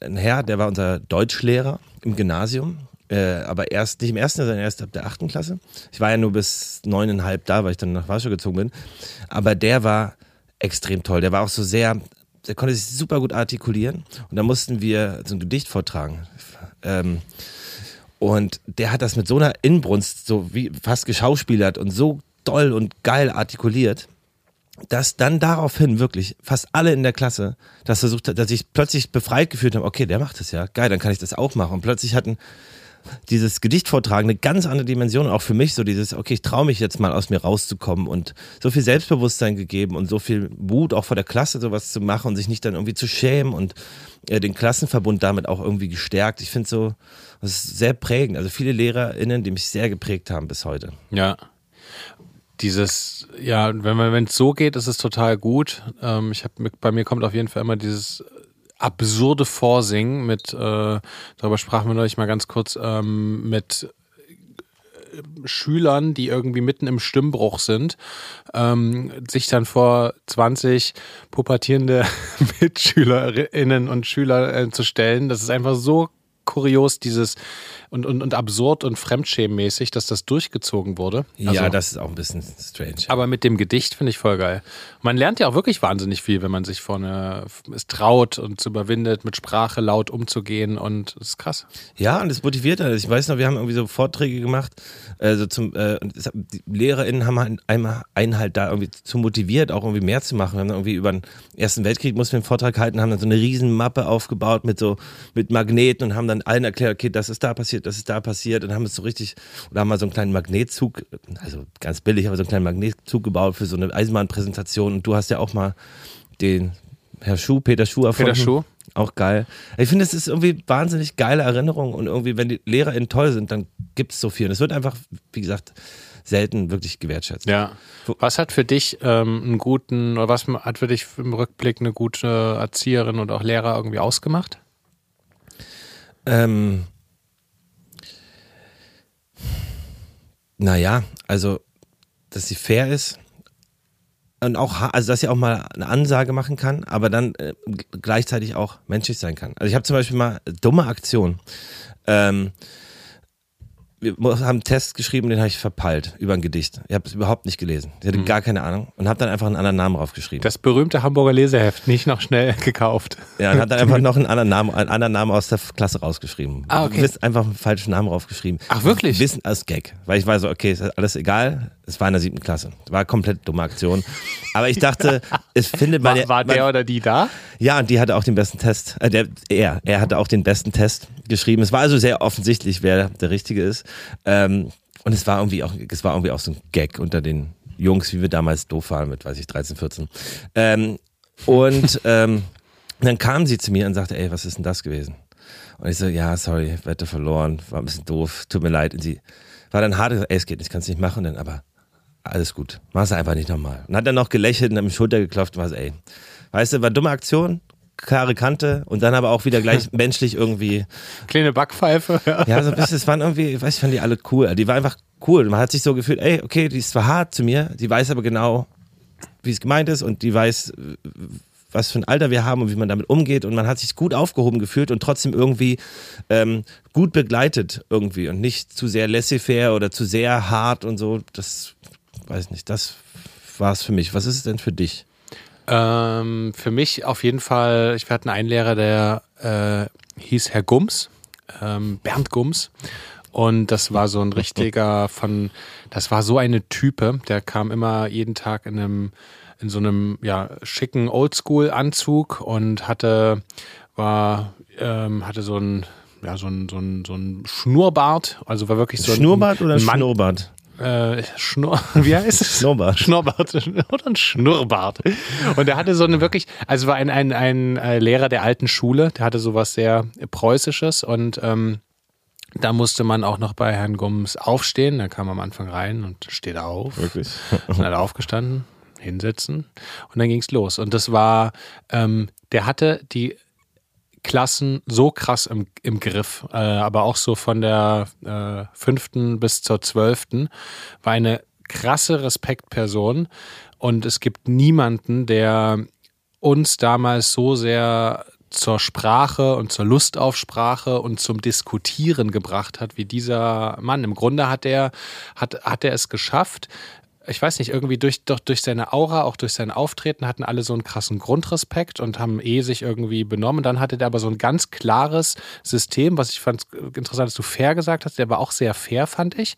äh, ein Herr, der war unser Deutschlehrer im Gymnasium äh, aber erst nicht im ersten, sondern erst ab der achten Klasse. Ich war ja nur bis neuneinhalb da, weil ich dann nach Warschau gezogen bin. Aber der war extrem toll. Der war auch so sehr, der konnte sich super gut artikulieren. Und da mussten wir so ein Gedicht vortragen. Ähm, und der hat das mit so einer Inbrunst, so wie fast geschauspielert und so toll und geil artikuliert, dass dann daraufhin wirklich fast alle in der Klasse das versucht hat, dass ich plötzlich befreit gefühlt habe, okay, der macht das ja, geil, dann kann ich das auch machen. Und plötzlich hatten dieses Gedicht vortragen eine ganz andere Dimension, auch für mich so dieses, okay, ich traue mich jetzt mal aus mir rauszukommen und so viel Selbstbewusstsein gegeben und so viel Mut auch vor der Klasse sowas zu machen und sich nicht dann irgendwie zu schämen und äh, den Klassenverbund damit auch irgendwie gestärkt. Ich finde so, das ist sehr prägend. Also viele LehrerInnen, die mich sehr geprägt haben bis heute. Ja. Dieses, ja, wenn es so geht, ist es total gut. Ähm, ich habe, bei mir kommt auf jeden Fall immer dieses absurde Vorsingen mit, äh, darüber sprachen wir neulich mal ganz kurz, ähm, mit äh, Schülern, die irgendwie mitten im Stimmbruch sind, ähm, sich dann vor 20 pubertierende Mitschülerinnen und Schüler äh, zu stellen. Das ist einfach so kurios, dieses und, und, und absurd und fremdschämmäßig, dass das durchgezogen wurde. Also, ja, das ist auch ein bisschen strange. Aber mit dem Gedicht finde ich voll geil. Man lernt ja auch wirklich wahnsinnig viel, wenn man sich vorne es traut und zu überwindet, mit Sprache laut umzugehen und das ist krass. Ja, und es motiviert halt. Ich weiß noch, wir haben irgendwie so Vorträge gemacht, also zum, äh, die LehrerInnen haben halt einmal einen halt da irgendwie zu motiviert, auch irgendwie mehr zu machen. Wir haben irgendwie über den Ersten Weltkrieg mussten wir einen Vortrag halten, haben dann so eine riesen Mappe aufgebaut mit so, mit Magneten und haben dann allen erklärt, okay, das ist da passiert passiert, das ist da passiert und haben es so richtig, oder haben mal so einen kleinen Magnetzug, also ganz billig, aber so einen kleinen Magnetzug gebaut für so eine Eisenbahnpräsentation und du hast ja auch mal den Herr Schuh, Peter Schuh erfunden. Peter Schuh. Auch geil. Ich finde, es ist irgendwie wahnsinnig geile Erinnerung und irgendwie, wenn die LehrerInnen toll sind, dann gibt es so viel. Und es wird einfach, wie gesagt, selten wirklich gewertschätzt. Ja. Was hat für dich ähm, einen guten, oder was hat für dich im Rückblick eine gute Erzieherin und auch Lehrer irgendwie ausgemacht? Ähm, Naja, also, dass sie fair ist und auch, also dass sie auch mal eine Ansage machen kann, aber dann äh, gleichzeitig auch menschlich sein kann. Also ich habe zum Beispiel mal dumme Aktion. Ähm, wir haben einen Test geschrieben, den habe ich verpeilt über ein Gedicht. Ich habe es überhaupt nicht gelesen. Ich hatte mhm. gar keine Ahnung und habe dann einfach einen anderen Namen draufgeschrieben. Das berühmte Hamburger Leseheft, nicht noch schnell gekauft. Ja, und habe dann einfach noch einen anderen Namen, einen anderen Namen aus der Klasse rausgeschrieben. Ah, okay. Wissen, einfach einen falschen Namen draufgeschrieben. Ach wirklich? Wissen als Gag, weil ich war so, okay, ist alles egal. Es war in der siebten Klasse. War komplett dumme Aktion. Aber ich dachte, es findet man. War, war der man, oder die da? Ja, und die hatte auch den besten Test. Äh, der, er, er hatte auch den besten Test geschrieben. Es war also sehr offensichtlich, wer der Richtige ist. Ähm, und es war irgendwie auch, es war irgendwie auch so ein Gag unter den Jungs, wie wir damals doof waren mit, weiß ich, 13, 14. Ähm, und ähm, dann kam sie zu mir und sagte, ey, was ist denn das gewesen? Und ich so, ja, sorry, Wette verloren, war ein bisschen doof, tut mir leid. Und sie war dann hart, ey, es geht nicht, kannst nicht machen. Und dann, aber alles gut, mach's einfach nicht nochmal. Und hat dann noch gelächelt und hat mir Schulter geklopft und war so, ey, weißt du, war dumme Aktion, klare Kante und dann aber auch wieder gleich menschlich irgendwie. Kleine Backpfeife. Ja, ja so ein bisschen, es waren irgendwie, ich weiß, ich fand die alle cool. Die war einfach cool. Man hat sich so gefühlt, ey, okay, die ist zwar hart zu mir, die weiß aber genau, wie es gemeint ist und die weiß, was für ein Alter wir haben und wie man damit umgeht und man hat sich gut aufgehoben gefühlt und trotzdem irgendwie ähm, gut begleitet irgendwie und nicht zu sehr laissez-faire oder zu sehr hart und so. Das weiß nicht, das war es für mich. Was ist es denn für dich? Ähm, für mich auf jeden Fall, ich hatte einen Lehrer, der äh, hieß Herr Gums, ähm, Bernd Gums. Und das war so ein richtiger von, das war so eine Type, der kam immer jeden Tag in einem, in so einem ja, schicken Oldschool-Anzug und hatte, war, ähm, hatte so ein, ja, so ein, so ein, so ein Schnurrbart, also war wirklich so ein Schnurrbart oder ein Mann, Schnurrbart? Äh, Schnurr, wie heißt es? Schnurrbart. Schnurrbart oder ein Schnurrbart. Und er hatte so eine wirklich, also war ein, ein, ein äh, Lehrer der alten Schule, der hatte sowas sehr Preußisches und ähm, da musste man auch noch bei Herrn Gums aufstehen. Da kam am Anfang rein und steht auf. Wirklich? Dann hat er aufgestanden, hinsetzen und dann ging's los. Und das war, ähm, der hatte die Klassen so krass im, im Griff, äh, aber auch so von der äh, fünften bis zur zwölften, war eine krasse Respektperson und es gibt niemanden, der uns damals so sehr zur Sprache und zur Lust auf Sprache und zum Diskutieren gebracht hat, wie dieser Mann. Im Grunde hat er, hat, hat er es geschafft, ich weiß nicht, irgendwie durch, doch durch seine Aura, auch durch sein Auftreten hatten alle so einen krassen Grundrespekt und haben eh sich irgendwie benommen. Dann hatte der aber so ein ganz klares System, was ich fand interessant, dass du fair gesagt hast. Der war auch sehr fair, fand ich.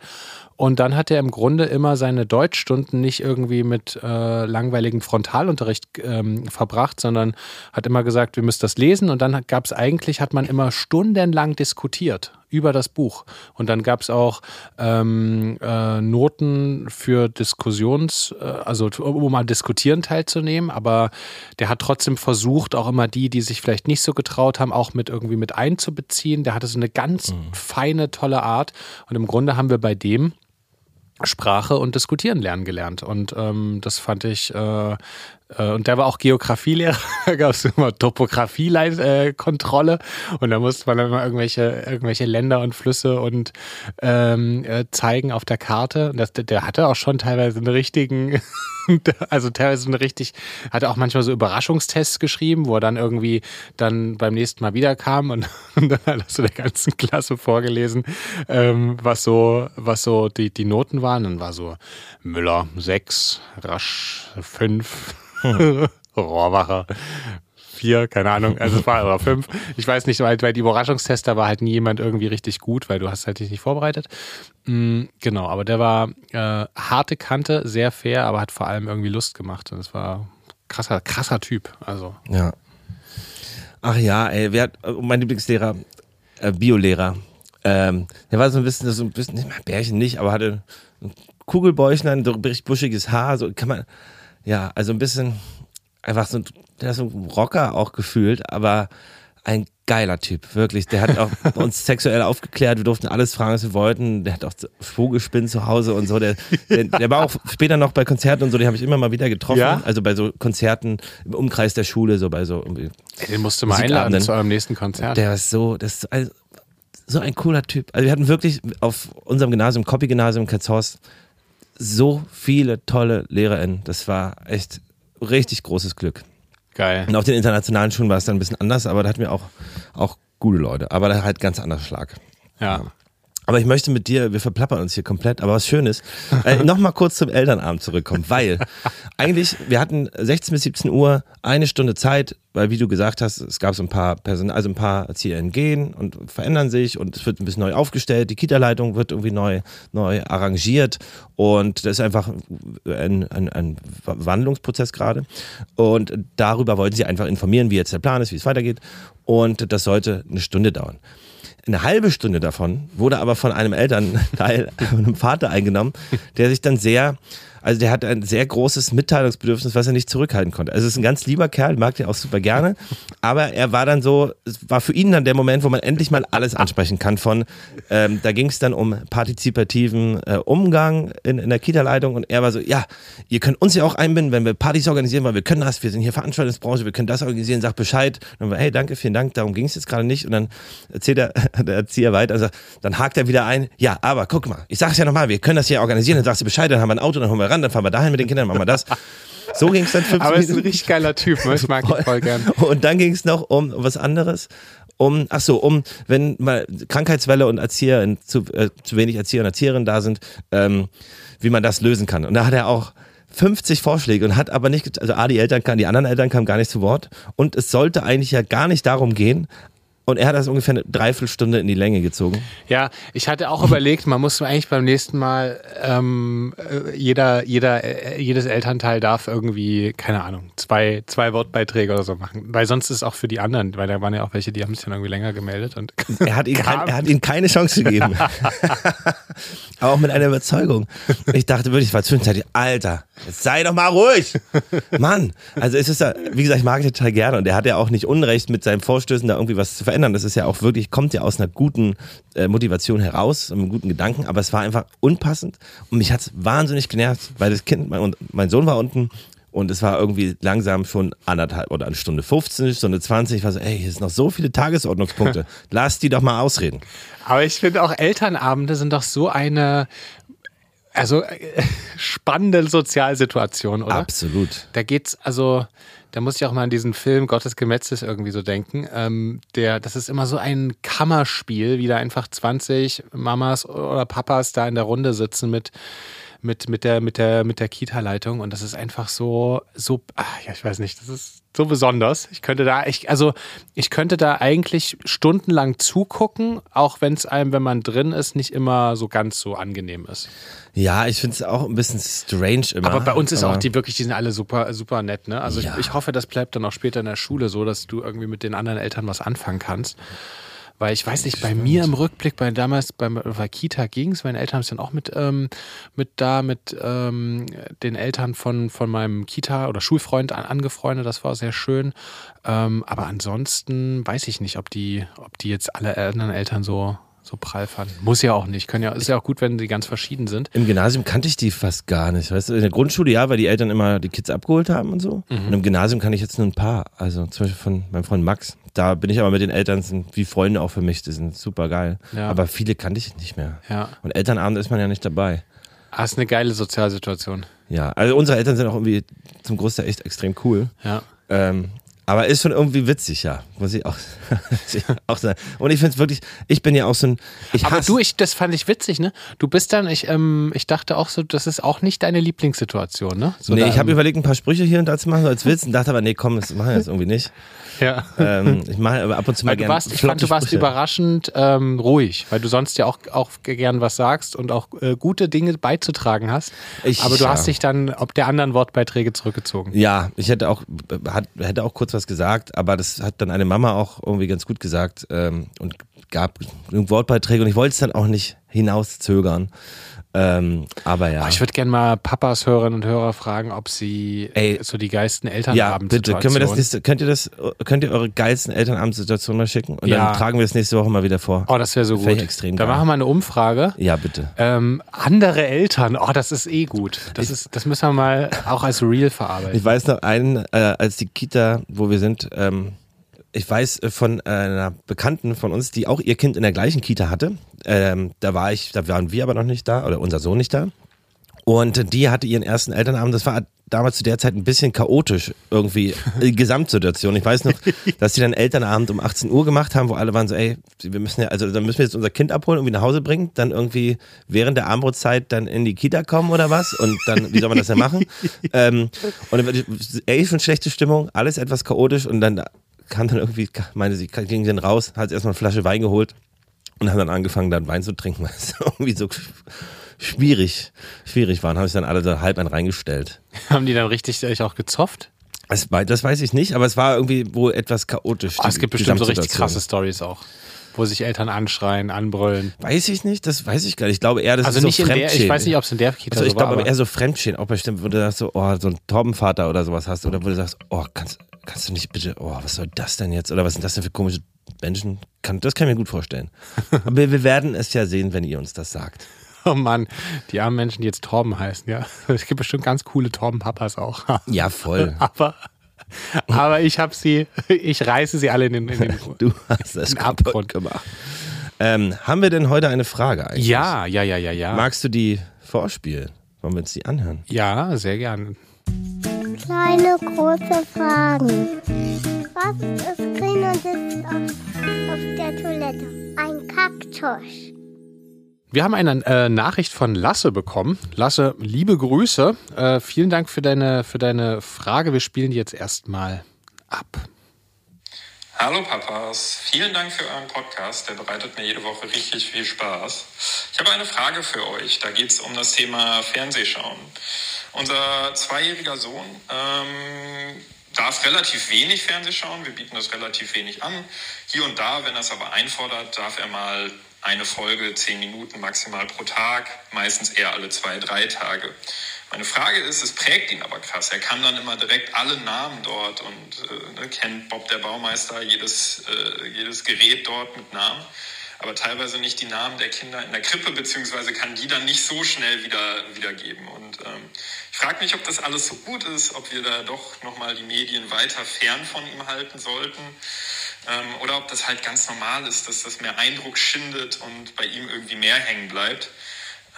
Und dann hat er im Grunde immer seine Deutschstunden nicht irgendwie mit äh, langweiligem Frontalunterricht ähm, verbracht, sondern hat immer gesagt, wir müssen das lesen. Und dann gab es eigentlich, hat man immer stundenlang diskutiert über das Buch. Und dann gab es auch ähm, äh, Noten für Diskussions, äh, also um mal diskutieren teilzunehmen, aber der hat trotzdem versucht, auch immer die, die sich vielleicht nicht so getraut haben, auch mit irgendwie mit einzubeziehen. Der hatte so eine ganz mhm. feine, tolle Art. Und im Grunde haben wir bei dem Sprache und Diskutieren lernen gelernt. Und ähm, das fand ich, äh, und der war auch Geografielehrer, da gab es immer Topographie-Kontrolle äh, und da musste man dann immer irgendwelche, irgendwelche Länder und Flüsse und ähm, äh, zeigen auf der Karte. Und das, der hatte auch schon teilweise einen richtigen, also teilweise eine richtig, hatte auch manchmal so Überraschungstests geschrieben, wo er dann irgendwie dann beim nächsten Mal wiederkam und, und dann hat er so der ganzen Klasse vorgelesen, ähm, was so, was so die, die Noten waren. Dann war so Müller 6, Rasch 5. Rohrwacher. Vier, keine Ahnung, also es war aber fünf. Ich weiß nicht, weil, weil die Überraschungstester war halt nie jemand irgendwie richtig gut, weil du hast halt dich nicht vorbereitet. Mhm, genau, aber der war äh, harte Kante, sehr fair, aber hat vor allem irgendwie Lust gemacht. Und das war krasser, krasser Typ. Also. Ja. Ach ja, ey, wer hat, äh, mein Lieblingslehrer, äh, Biolehrer, ähm, der war so ein bisschen, so ein bisschen, nicht mal Bärchen nicht, aber hatte ein Kugelbäuchlein, so richtig buschiges Haar, so kann man, ja, also ein bisschen einfach so, der ist so ein Rocker auch gefühlt, aber ein geiler Typ, wirklich. Der hat auch uns sexuell aufgeklärt, wir durften alles fragen, was wir wollten. Der hat auch Vogelspinnen zu Hause und so. Der, der, der war auch später noch bei Konzerten und so, die habe ich immer mal wieder getroffen. Ja? Also bei so Konzerten im Umkreis der Schule, so bei so. Den musst du mal einladen zu eurem nächsten Konzert. Der ist so, das ist also, so ein cooler Typ. Also wir hatten wirklich auf unserem Gymnasium, Copy-Gymnasium Katzhorst, so viele tolle LehrerInnen. Das war echt richtig großes Glück. Geil. Und auf den internationalen Schulen war es dann ein bisschen anders, aber da hatten wir auch, auch gute Leute. Aber da halt ganz anderer Schlag. Ja. Aber ich möchte mit dir, wir verplappern uns hier komplett, aber was Schönes, äh, nochmal kurz zum Elternabend zurückkommen, weil eigentlich, wir hatten 16 bis 17 Uhr eine Stunde Zeit, weil wie du gesagt hast, es gab so ein paar Personen, also ein paar ErzieherInnen gehen und verändern sich und es wird ein bisschen neu aufgestellt, die Kita-Leitung wird irgendwie neu, neu arrangiert und das ist einfach ein, ein, ein Wandlungsprozess gerade und darüber wollten sie einfach informieren, wie jetzt der Plan ist, wie es weitergeht und das sollte eine Stunde dauern. Eine halbe Stunde davon wurde aber von einem Elternteil, einem Vater eingenommen, der sich dann sehr also der hat ein sehr großes Mitteilungsbedürfnis, was er nicht zurückhalten konnte. Also es ist ein ganz lieber Kerl, mag den auch super gerne, aber er war dann so, es war für ihn dann der Moment, wo man endlich mal alles ansprechen kann von, ähm, da ging es dann um partizipativen äh, Umgang in, in der Kita-Leitung. Und er war so, ja, ihr könnt uns ja auch einbinden, wenn wir Partys organisieren, weil wir können das, wir sind hier Veranstaltungsbranche, wir können das organisieren, sagt Bescheid. Und dann war, hey, danke, vielen Dank, darum ging es jetzt gerade nicht. Und dann erzählt er, der Erzieher weiter, also dann hakt er wieder ein, ja, aber guck mal, ich sag's ja nochmal, wir können das hier organisieren, dann sagst du Bescheid, dann haben wir ein Auto, dann holen wir ran, dann fahren wir dahin mit den Kindern, machen wir das. So ging es dann 15 Aber er ist ein richtig geiler Typ, ne? ich mag ihn voll gern. Und dann ging es noch um was anderes. Um, ach so, um, wenn mal Krankheitswelle und Erzieher, zu, äh, zu wenig Erzieher und Erzieherinnen da sind, ähm, wie man das lösen kann. Und da hat er auch 50 Vorschläge und hat aber nicht, also A, die Eltern kamen, die anderen Eltern kamen gar nicht zu Wort. Und es sollte eigentlich ja gar nicht darum gehen, Und er hat das ungefähr eine Dreiviertelstunde in die Länge gezogen. Ja, ich hatte auch überlegt, man muss eigentlich beim nächsten Mal ähm, äh, jeder, jeder, äh, jedes Elternteil darf irgendwie, keine Ahnung, zwei, zwei Wortbeiträge oder so machen. Weil sonst ist es auch für die anderen, weil da waren ja auch welche, die haben sich dann irgendwie länger gemeldet und Er hat, ihm kein, er hat ihnen keine Chance gegeben. Aber auch mit einer Überzeugung. Ich dachte wirklich, es war zwischenzeitlich, Alter, jetzt sei doch mal ruhig. Mann, also es ist ja, wie gesagt, ich mag ihn total gerne und er hat ja auch nicht Unrecht mit seinen Vorstößen da irgendwie was zu verändern. Das ist ja auch wirklich, kommt ja aus einer guten äh, Motivation heraus, einem guten Gedanken, aber es war einfach unpassend und mich hat es wahnsinnig genervt, weil das Kind, mein, mein Sohn war unten und es war irgendwie langsam schon anderthalb oder eine Stunde 15, Stunde 20. Ich war so, ey, hier sind noch so viele Tagesordnungspunkte. Lass die doch mal ausreden. Aber ich finde auch Elternabende sind doch so eine also äh, spannende Sozialsituation, oder? Absolut. Da geht's also da muss ich auch mal an diesen Film Gottes Gemetzes irgendwie so denken. Ähm, der, das ist immer so ein Kammerspiel, wie da einfach 20 Mamas oder Papas da in der Runde sitzen mit mit, mit der, mit der, mit der Kita-Leitung und das ist einfach so, so, ach, ja, ich weiß nicht, das ist so besonders. Ich könnte da, ich, also ich könnte da eigentlich stundenlang zugucken, auch wenn es einem, wenn man drin ist, nicht immer so ganz so angenehm ist. Ja, ich finde es auch ein bisschen strange immer. Aber bei uns ist auch die wirklich, die sind alle super, super nett, ne? Also Ja. ich, ich hoffe, das bleibt dann auch später in der Schule so, dass du irgendwie mit den anderen Eltern was anfangen kannst. Weil ich weiß nicht, bei mir im Rückblick, bei damals bei, bei Kita ging es, meine Eltern haben es dann auch mit, ähm, mit da, mit ähm, den Eltern von, von meinem Kita- oder Schulfreund an, angefreundet, das war sehr schön. Ähm, aber ansonsten weiß ich nicht, ob die, ob die jetzt alle anderen Eltern so, so prall fanden. Muss ja auch nicht. Können ja, ist ja auch gut, wenn die ganz verschieden sind. Im Gymnasium kannte ich die fast gar nicht. Weißt du, in der Grundschule ja, weil die Eltern immer die Kids abgeholt haben und so. Mhm. Und im Gymnasium kann ich jetzt nur ein paar. Also zum Beispiel von meinem Freund Max. Da bin ich aber mit den Eltern sind wie Freunde auch für mich. Die sind super geil. Ja. Aber viele kannte ich nicht mehr. Ja. Und Elternabend ist man ja nicht dabei. Ah, ist eine geile Sozialsituation. Ja, also unsere Eltern sind auch irgendwie zum Großteil echt extrem cool. Ja. Ähm, aber ist schon irgendwie witzig, ja, muss ich auch, auch sagen. Und ich finde es wirklich, ich bin ja auch so ein, ich Aber hasse, du, ich, das fand ich witzig, ne? Du bist dann, ich, ähm, ich dachte auch so, das ist auch nicht deine Lieblingssituation, ne? So nee, da ich habe im- überlegt, ein paar Sprüche hier und da zu machen, so als Witz, und dachte aber, nee, komm, das machen wir jetzt irgendwie nicht. ja. Ähm, ich mache aber ab und zu mal gerne ich fand, du warst Sprüche. überraschend ähm, ruhig, weil du sonst ja auch, auch gern was sagst und auch äh, gute Dinge beizutragen hast. Ich- Aber du ja. hast dich dann ob der anderen Wortbeiträge zurückgezogen. Ja, ich hätte auch, hat, hätte auch kurz was gesagt, aber das hat dann eine Mama auch irgendwie ganz gut gesagt ähm, und gab Wortbeiträge und ich wollte es dann auch nicht hinauszögern. Ähm, aber ja. Oh, ich würde gerne mal Papas Hörerinnen und Hörer fragen, ob sie Ey. so die geilsten ja, Elternabend bitte, können wir das nächste, könnt ihr das, könnt ihr eure geilsten Elternabendsituationen mal schicken und Ja. dann tragen wir das nächste Woche mal wieder vor. Oh, das wäre so Fänd ich gut. extrem da geil. machen wir eine Umfrage. Ja, bitte. Ähm, andere Eltern, oh, das ist eh gut. Das, ist, das müssen wir mal auch als Real verarbeiten. Ich weiß noch einen, äh, als die Kita, wo wir sind, ähm, ich weiß äh, von einer Bekannten von uns, die auch ihr Kind in der gleichen Kita hatte. Ähm, da war ich, da waren wir aber noch nicht da oder unser Sohn nicht da. Und die hatte ihren ersten Elternabend. Das war damals zu der Zeit ein bisschen chaotisch irgendwie die Gesamtsituation. Ich weiß noch, dass die dann Elternabend um 18 Uhr gemacht haben, wo alle waren so, ey, wir müssen ja, also dann müssen wir jetzt unser Kind abholen und wieder nach Hause bringen, dann irgendwie während der Armbrotzeit dann in die Kita kommen oder was und dann, wie soll man das denn machen? ähm, und dann wird ey, schon schlechte Stimmung, alles etwas chaotisch und dann kam dann irgendwie, meine sie, ging dann raus, hat erstmal eine Flasche Wein geholt und haben dann angefangen, dann Wein zu trinken, weil es irgendwie so schwierig, schwierig war. Und haben sich dann alle so halb einen reingestellt. Haben die dann richtig euch auch gezofft? Das, das weiß ich nicht, aber es war irgendwie wohl etwas chaotisch. Oh, es gibt bestimmt so richtig krasse Stories auch, wo sich Eltern anschreien, anbrüllen. Weiß ich nicht, das weiß ich gar nicht. Ich glaube eher, das Also ist so nicht in der, ich weiß nicht, ob es in der Kita Also ich so war. glaube aber aber- eher so Fremdschämen, auch bestimmt, wo du sagst so, oh, so ein Taubenvater oder sowas hast, oder wo du sagst, oh, kannst, kannst du nicht bitte, oh, was soll das denn jetzt? Oder was sind das denn für komische Menschen? Kann, das kann ich mir gut vorstellen. aber wir werden es ja sehen, wenn ihr uns das sagt. Oh Mann, die armen Menschen, die jetzt Torben heißen, ja. Es gibt bestimmt ganz coole Torben-Papas auch. Ja, voll. aber, aber ich habe sie, ich reiße sie alle in den, in den Du hast das Abgrund. gemacht. Ähm, haben wir denn heute eine Frage eigentlich? Ja, ja, ja, ja, ja. Magst du die vorspielen? Wollen wir uns die anhören? Ja, sehr gern. Kleine große Fragen. Was ist grün und sitzt auf, auf der Toilette? Ein Kaktus. Wir haben eine äh, Nachricht von Lasse bekommen. Lasse, liebe Grüße. Äh, vielen Dank für deine, für deine Frage. Wir spielen die jetzt erstmal ab. Hallo Papas, vielen Dank für euren Podcast, der bereitet mir jede Woche richtig viel Spaß. Ich habe eine Frage für euch, da geht es um das Thema Fernsehschauen. Unser zweijähriger Sohn ähm, darf relativ wenig Fernsehschauen, wir bieten das relativ wenig an. Hier und da, wenn er es aber einfordert, darf er mal eine Folge, zehn Minuten maximal pro Tag, meistens eher alle zwei, drei Tage. Meine Frage ist, es prägt ihn aber krass. Er kann dann immer direkt alle Namen dort und äh, ne, kennt Bob der Baumeister jedes, äh, jedes Gerät dort mit Namen, aber teilweise nicht die Namen der Kinder in der Krippe, beziehungsweise kann die dann nicht so schnell wieder wiedergeben. Und ähm, ich frage mich, ob das alles so gut ist, ob wir da doch nochmal die Medien weiter fern von ihm halten sollten. Ähm, oder ob das halt ganz normal ist, dass das mehr Eindruck schindet und bei ihm irgendwie mehr hängen bleibt.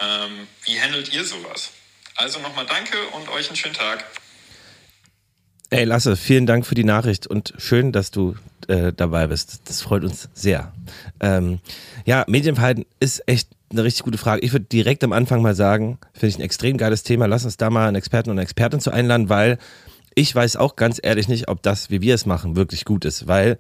Ähm, wie handelt ihr sowas? Also nochmal danke und euch einen schönen Tag. Ey, Lasse, vielen Dank für die Nachricht und schön, dass du äh, dabei bist. Das freut uns sehr. Ähm, ja, Medienverhalten ist echt eine richtig gute Frage. Ich würde direkt am Anfang mal sagen, finde ich ein extrem geiles Thema. Lass uns da mal einen Experten und eine Expertin zu einladen, weil ich weiß auch ganz ehrlich nicht, ob das, wie wir es machen, wirklich gut ist, weil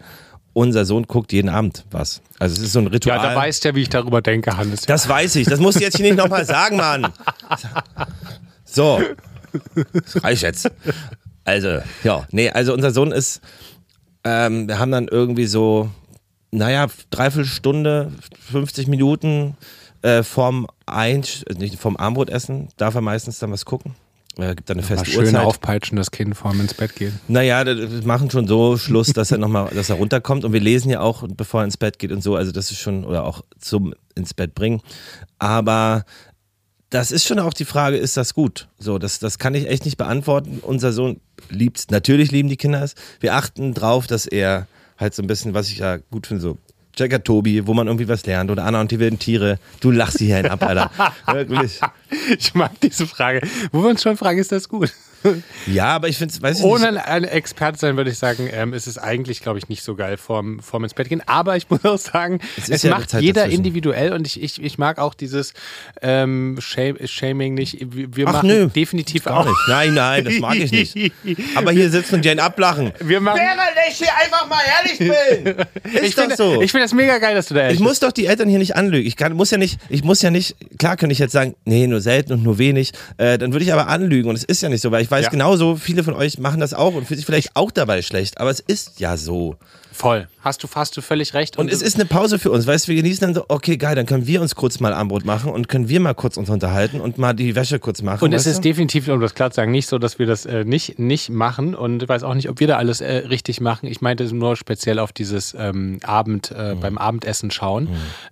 unser Sohn guckt jeden Abend was. Also es ist so ein Ritual. Ja, da weißt du, wie ich darüber denke, Hannes. Das weiß ich. Das musst du jetzt hier nicht nochmal sagen, Mann. So. Das reicht jetzt. Also, ja. Nee, also unser Sohn ist, ähm, wir haben dann irgendwie so, naja, dreiviertel Stunde, 50 Minuten äh, vorm Einsch nicht vorm Abendbrotessen, darf er meistens dann was gucken. Er gibt dann eine feste schön Uhrzeit. aufpeitschen, das Kind vor ihm ins Bett gehen. Naja, wir machen schon so Schluss, dass er nochmal, dass er runterkommt und wir lesen ja auch, bevor er ins Bett geht und so, also das ist schon, oder auch zum ins Bett bringen. Aber das ist schon auch die Frage, ist das gut? So, das, das kann ich echt nicht beantworten. Unser Sohn liebt's, natürlich lieben die Kinder es. Wir achten drauf, dass er halt so ein bisschen, was ich ja gut finde, so Jacker Tobi, wo man irgendwie was lernt oder Anna und die wilden Tiere. Du lachst hier hin ab, Alter. Wirklich. Ich mag diese Frage. Wo wir uns schon fragen, ist das gut? Ja, aber ich finde es, weiß ich Ohne nicht. ein Experte sein, würde ich sagen, ähm, ist es eigentlich, glaube ich, nicht so geil vorm, vorm ins Bett gehen. Aber ich muss auch sagen, Es es, ja macht jeder dazwischen. individuell und ich, ich, ich mag auch dieses ähm, Shame, Shaming nicht. Wir wir Ach, machen nö. definitiv auch. nicht. Nein, nein, das mag ich nicht. Aber hier sitzen und dir einen ablachen. Wir machen, ich hier einfach mal ehrlich bin. Ist ich doch finde so. ich find das mega geil, dass du da Ich muss doch die Eltern hier nicht anlügen. Ich kann, muss ja nicht, ich muss ja nicht, klar könnte ich jetzt sagen, nee, nur selten und nur wenig. Äh, dann würde ich aber anlügen und es ist ja nicht so, weil ich weiß Ja. genauso, viele von euch machen das auch und fühlen sich vielleicht auch dabei schlecht, aber es ist ja so. Voll. Hast du, hast du völlig recht. Und es ist eine Pause für uns, weißt du, wir genießen dann so, okay, geil, dann können wir uns kurz mal Armbrot machen und können wir mal kurz uns unterhalten und mal die Wäsche kurz machen. Und es ist du? definitiv, um das klar zu sagen, nicht so, dass wir das äh, nicht, nicht machen und ich weiß auch nicht, ob wir da alles äh, richtig machen. Ich meinte es nur speziell auf dieses ähm, Abend, Mhm. äh, beim Abendessen schauen.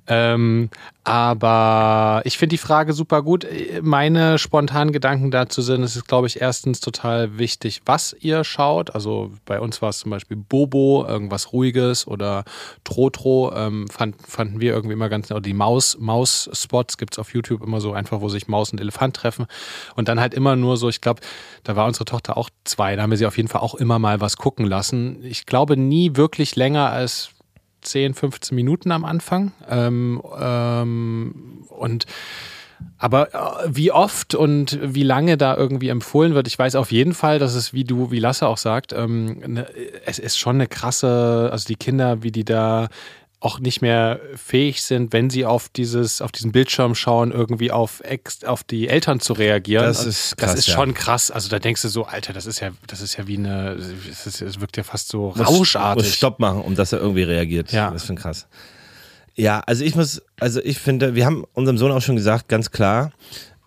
Ähm, aber ich finde die Frage super gut. Meine spontanen Gedanken dazu sind, es ist, glaube ich, erstens total wichtig, was ihr schaut. Also bei uns war es zum Beispiel Bobo, irgendwas Ruhiges oder Trotro, ähm, fand, fanden wir irgendwie immer ganz, oder die Maus, Maus-Spots gibt es auf YouTube immer so einfach, wo sich Maus und Elefant treffen. Und dann halt immer nur so, ich glaube, da war unsere Tochter auch zwei, da haben wir sie auf jeden Fall auch immer mal was gucken lassen. Ich glaube nie wirklich länger als 10, 15 Minuten am Anfang. Ähm, ähm, und aber äh, wie oft und wie lange da irgendwie empfohlen wird, ich weiß auf jeden Fall, dass es, wie du, wie Lasse auch sagt, ähm, ne, es ist schon eine krasse, also die Kinder, wie die da auch nicht mehr fähig sind, wenn sie auf dieses, auf diesen Bildschirm schauen, irgendwie auf, ex, auf die Eltern zu reagieren. Das ist krass, Das ist ja. schon krass. Also da denkst du so, Alter, das ist ja, das ist ja wie eine, es wirkt ja fast so muss, rauschartig. muss Stopp machen, um dass er irgendwie reagiert. Ja. Das ist schon krass. Ja, also ich muss, also ich finde, wir haben unserem Sohn auch schon gesagt, ganz klar,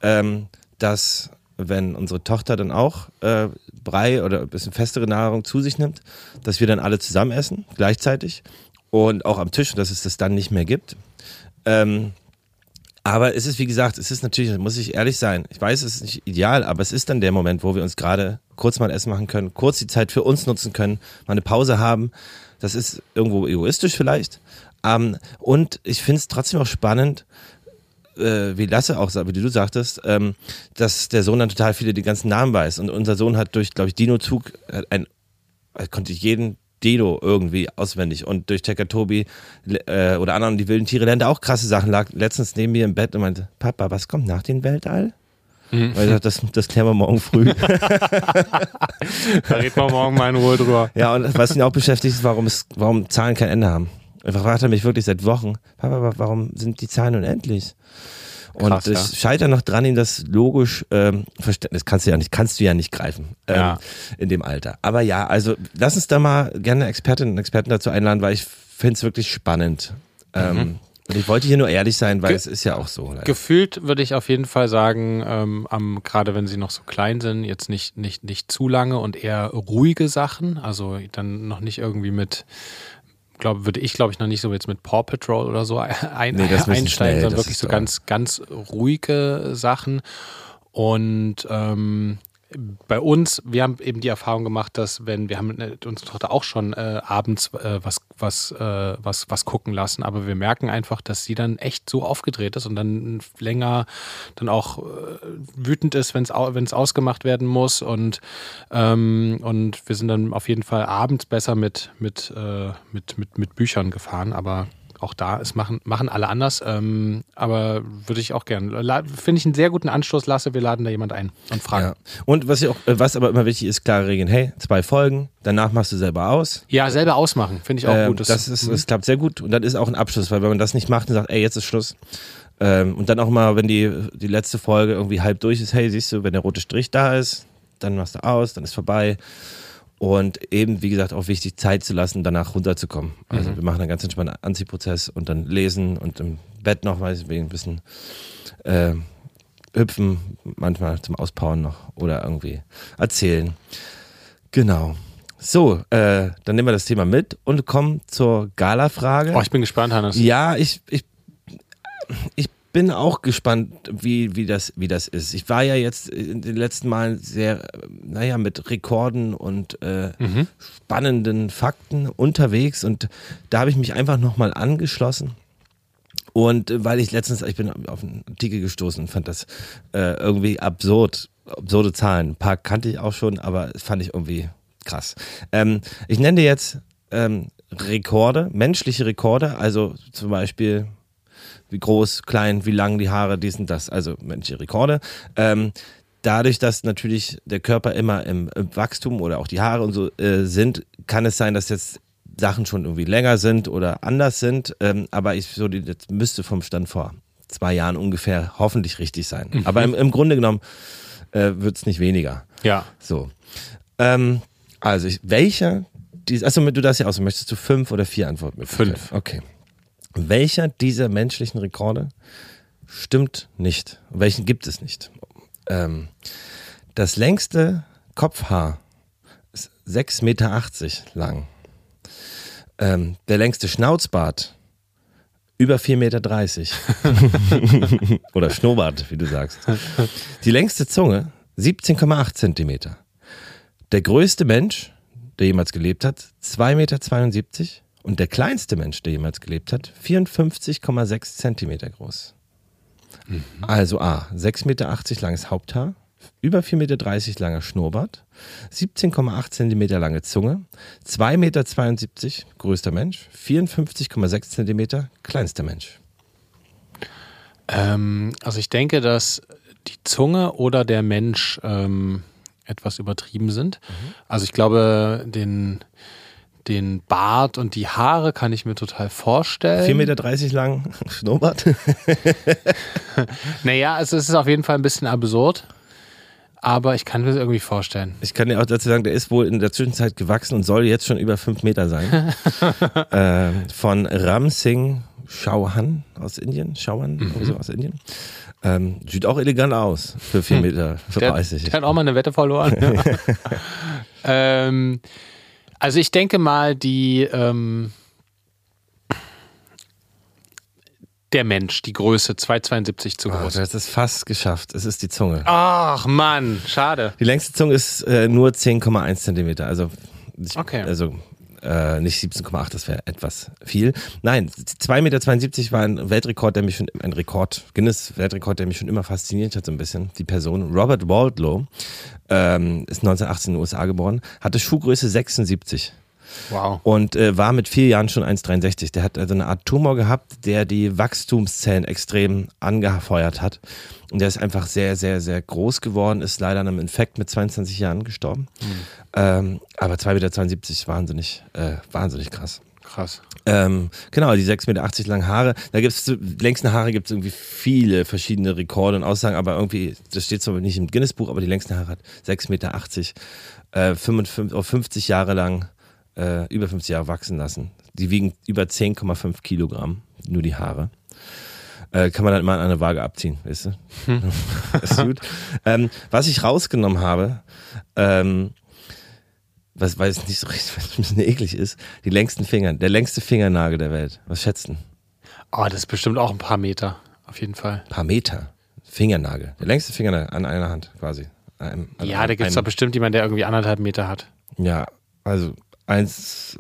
ähm, dass wenn unsere Tochter dann auch äh, Brei oder ein bisschen festere Nahrung zu sich nimmt, dass wir dann alle zusammen essen, gleichzeitig und auch am Tisch, dass es das dann nicht mehr gibt. Ähm, aber es ist, wie gesagt, es ist natürlich, muss ich ehrlich sein, ich weiß, es ist nicht ideal, aber es ist dann der Moment, wo wir uns gerade kurz mal Essen machen können, kurz die Zeit für uns nutzen können, mal eine Pause haben. Das ist irgendwo egoistisch vielleicht. Ähm, und ich finde es trotzdem auch spannend, äh, wie Lasse auch, sa- wie du sagtest, ähm, dass der Sohn dann total viele die ganzen Namen weiß. Und unser Sohn hat durch, glaube ich, Dino-Zug ein, konnte jeden Dino irgendwie auswendig. Und durch Checker Tobi äh, oder anderen die wilden Tiere lernt er auch krasse Sachen. Lag letztens neben mir im Bett und meinte, Papa, was kommt nach dem Weltall? Weil ich dachte, das, das klären wir morgen früh. Da reden wir morgen mal in Ruhe drüber. ja, und was ihn auch beschäftigt ist, warum, es, warum Zahlen kein Ende haben. Er fragt er mich wirklich seit Wochen, Papa, warum sind die Zahlen unendlich? Und Krass, ich ja. scheitere noch dran, ihm das logisch ähm, verständnis das kannst du ja nicht, kannst du ja nicht greifen ähm, Ja. in dem Alter. Aber ja, also lass uns da mal gerne Expertinnen und Experten dazu einladen, weil ich finde es wirklich spannend. Ähm, und ich wollte hier nur ehrlich sein, weil. Ge- es ist ja auch so. leider. Gefühlt würde ich auf jeden Fall sagen, ähm, am, gerade wenn sie noch so klein sind, jetzt nicht, nicht, nicht zu lange und eher ruhige Sachen, also dann noch nicht irgendwie mit, glaube würde ich glaube ich noch nicht so jetzt mit Paw Patrol oder so ein, Nee, einsteigen, schnell, sondern wirklich so. ganz, ganz ruhige Sachen. Und ähm, bei uns, wir haben eben die Erfahrung gemacht, dass wenn wir haben äh, unsere Tochter auch schon äh, abends äh, was was äh, was was gucken lassen, aber wir merken einfach, dass sie dann echt so aufgedreht ist und dann länger dann auch äh, wütend ist, wenn es wenn ausgemacht werden muss und ähm, und wir sind dann auf jeden Fall abends besser mit mit äh, mit mit mit Büchern gefahren, aber auch da ist machen, machen alle anders. Ähm, aber würde ich auch gerne. Finde ich einen sehr guten Anstoß, Lasse. Wir laden da jemand ein und fragen. Ja. Und was, ich auch, äh, was aber immer wichtig ist, klare Regeln. Hey, zwei Folgen, danach machst du selber aus. Ja, selber ausmachen, finde ich auch Ähm, gut. das, ist, das klappt sehr gut und dann ist auch ein Abschluss, weil wenn man das nicht macht und sagt, ey, jetzt ist Schluss. Ähm, und dann auch mal, wenn die, die letzte Folge irgendwie halb durch ist, hey, siehst du, wenn der rote Strich da ist, dann machst du aus, dann ist vorbei. Und eben, wie gesagt, auch wichtig, Zeit zu lassen, danach runterzukommen. Also wir machen einen ganz entspannten Anziehprozess und dann lesen und im Bett noch, ich, ein bisschen äh, hüpfen, manchmal zum Auspowern noch oder irgendwie erzählen. Genau. So, äh, dann nehmen wir das Thema mit und kommen zur Gala-Frage. oh, ich bin gespannt, Hannes. Ja, ich, ich, ich bin auch gespannt, wie, wie, das, wie das ist. Ich war ja jetzt in den letzten Malen sehr, naja, mit Rekorden und äh, spannenden Fakten unterwegs und da habe ich mich einfach nochmal angeschlossen. Und äh, weil ich letztens, ich bin auf einen Artikel gestoßen und fand das äh, irgendwie absurd, absurde Zahlen. Ein paar kannte ich auch schon, aber das fand ich irgendwie krass. Ähm, ich nenne dir jetzt ähm, Rekorde, menschliche Rekorde, also zum Beispiel wie groß, klein, wie lang die Haare, dies und das, also menschliche Rekorde. Ähm, dadurch, dass natürlich der Körper immer im, im Wachstum oder auch die Haare und so äh, sind, kann es sein, dass jetzt Sachen schon irgendwie länger sind oder anders sind. Ähm, aber ich so, das müsste vom Stand vor zwei Jahren ungefähr hoffentlich richtig sein. Aber im, im Grunde genommen äh, wird es nicht weniger. Ja. So. Ähm, also, ich, welcher, dies, achso, du darfst ja aus, möchtest du fünf oder vier Antworten? Fünf. Okay. Welcher dieser menschlichen Rekorde stimmt nicht? Welchen gibt es nicht? Ähm, das längste Kopfhaar ist 6,80 Meter lang. Ähm, der längste Schnauzbart über 4,30 Meter. Oder Schnurrbart, wie du sagst. Die längste Zunge 17,8 Zentimeter. Der größte Mensch, der jemals gelebt hat, 2,72 Meter. Und der kleinste Mensch, der jemals gelebt hat, 54,6 Zentimeter groß. Also A, 6,80 Meter langes Haupthaar, über 4,30 Meter langer Schnurrbart, 17,8 Zentimeter lange Zunge, 2,72 Meter größter Mensch, 54,6 Zentimeter kleinster Mensch. Ähm, also ich denke, dass die Zunge oder der Mensch ähm, etwas übertrieben sind. Also ich glaube, den, den Bart und die Haare kann ich mir total vorstellen. 4,30 Meter lang Schnurrbart. Naja, also es ist auf jeden Fall ein bisschen absurd. Aber ich kann mir das irgendwie vorstellen. Ich kann dir auch dazu sagen, der ist wohl in der Zwischenzeit gewachsen und soll jetzt schon über 5 Meter sein. ähm, von Ram Singh Chauhan aus Indien. Chauhan, irgendwie so aus Indien. Ähm, sieht auch elegant aus für 4 Meter Der, 30. der hat auch mal eine Wette verloren. ähm, also ich denke mal, die ähm, der Mensch, die Größe, 2,72 zu Oh, groß. du hast es fast geschafft. Es ist die Zunge. Ach Mann, schade. Die längste Zunge ist äh, nur 10,1 Zentimeter. Also, ich, Okay. also äh, nicht 17,8, das wäre etwas viel. Nein, 2,72 Meter war ein Weltrekord, der mich schon, ein Rekord, Guinness-Weltrekord, der mich schon immer fasziniert hat, so ein bisschen. Die Person, Robert Waldlow, ähm, ist 1918 in den USA geboren, hatte Schuhgröße 76. Wow. Und äh, war mit vier Jahren schon 1,63. Der hat also eine Art Tumor gehabt, der die Wachstumszellen extrem angefeuert hat. Und der ist einfach sehr, sehr, sehr groß geworden, ist leider an einem Infekt mit 22 Jahren gestorben. Ähm, aber 2,72 Meter wahnsinnig, äh, wahnsinnig krass. Krass. Ähm, genau, die 6,80 Meter langen Haare. Da gibt es, längsten Haare gibt es irgendwie viele verschiedene Rekorde und Aussagen, aber irgendwie, das steht zwar nicht im Guinness-Buch, aber die längsten Haare hat 6,80 Meter, äh, 55, auf 50 Jahre lang, äh, über 50 Jahre wachsen lassen. Die wiegen über 10,5 Kilogramm, nur die Haare. Äh, kann man dann immer an einer Waage abziehen, weißt du? ist gut. Ähm, was ich rausgenommen habe, ähm, was, weil es nicht so richtig ein bisschen eklig ist, die längsten Finger, der längste Fingernagel der Welt. Was schätzen? Oh, das ist bestimmt auch ein paar Meter. Auf jeden Fall. paar Meter. Fingernagel. Der längste Fingernagel an einer Hand quasi. Einem, an Ja, da gibt es doch bestimmt jemanden, der irgendwie anderthalb Meter hat. Ja, also 1,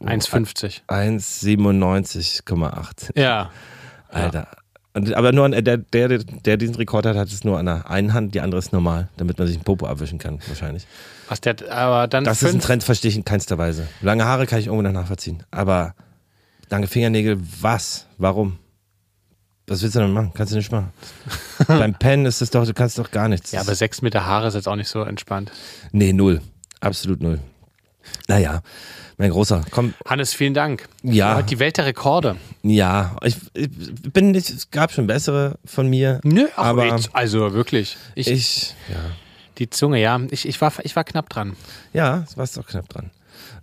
1,50. 1,97,8. Ja. Alter. Und, aber nur an, der, der, der diesen Rekord hat, hat es nur an der einen Hand, die andere ist normal, damit man sich einen Popo abwischen kann, wahrscheinlich. Was der, aber dann Das ist ein Trend, verstehe ich in keinster Weise. Lange Haare kann ich irgendwo noch nachvollziehen. Aber lange Fingernägel, was? Warum? Was willst du denn machen? Kannst du nicht machen. Beim Pennen ist es doch, du kannst doch gar nichts. Ja, aber sechs Meter Haare ist jetzt auch nicht so entspannt. nee, null. Absolut null. Naja, mein Großer, komm, Hannes, vielen Dank. Ja. Heute die Welt der Rekorde. ja, ich, ich bin nicht, es gab schon bessere von mir. Nö, ach, aber jetzt, also wirklich. Ich, ich, ja, die Zunge, ja. Ich, ich, war, ich war knapp dran. ja, es war doch knapp dran.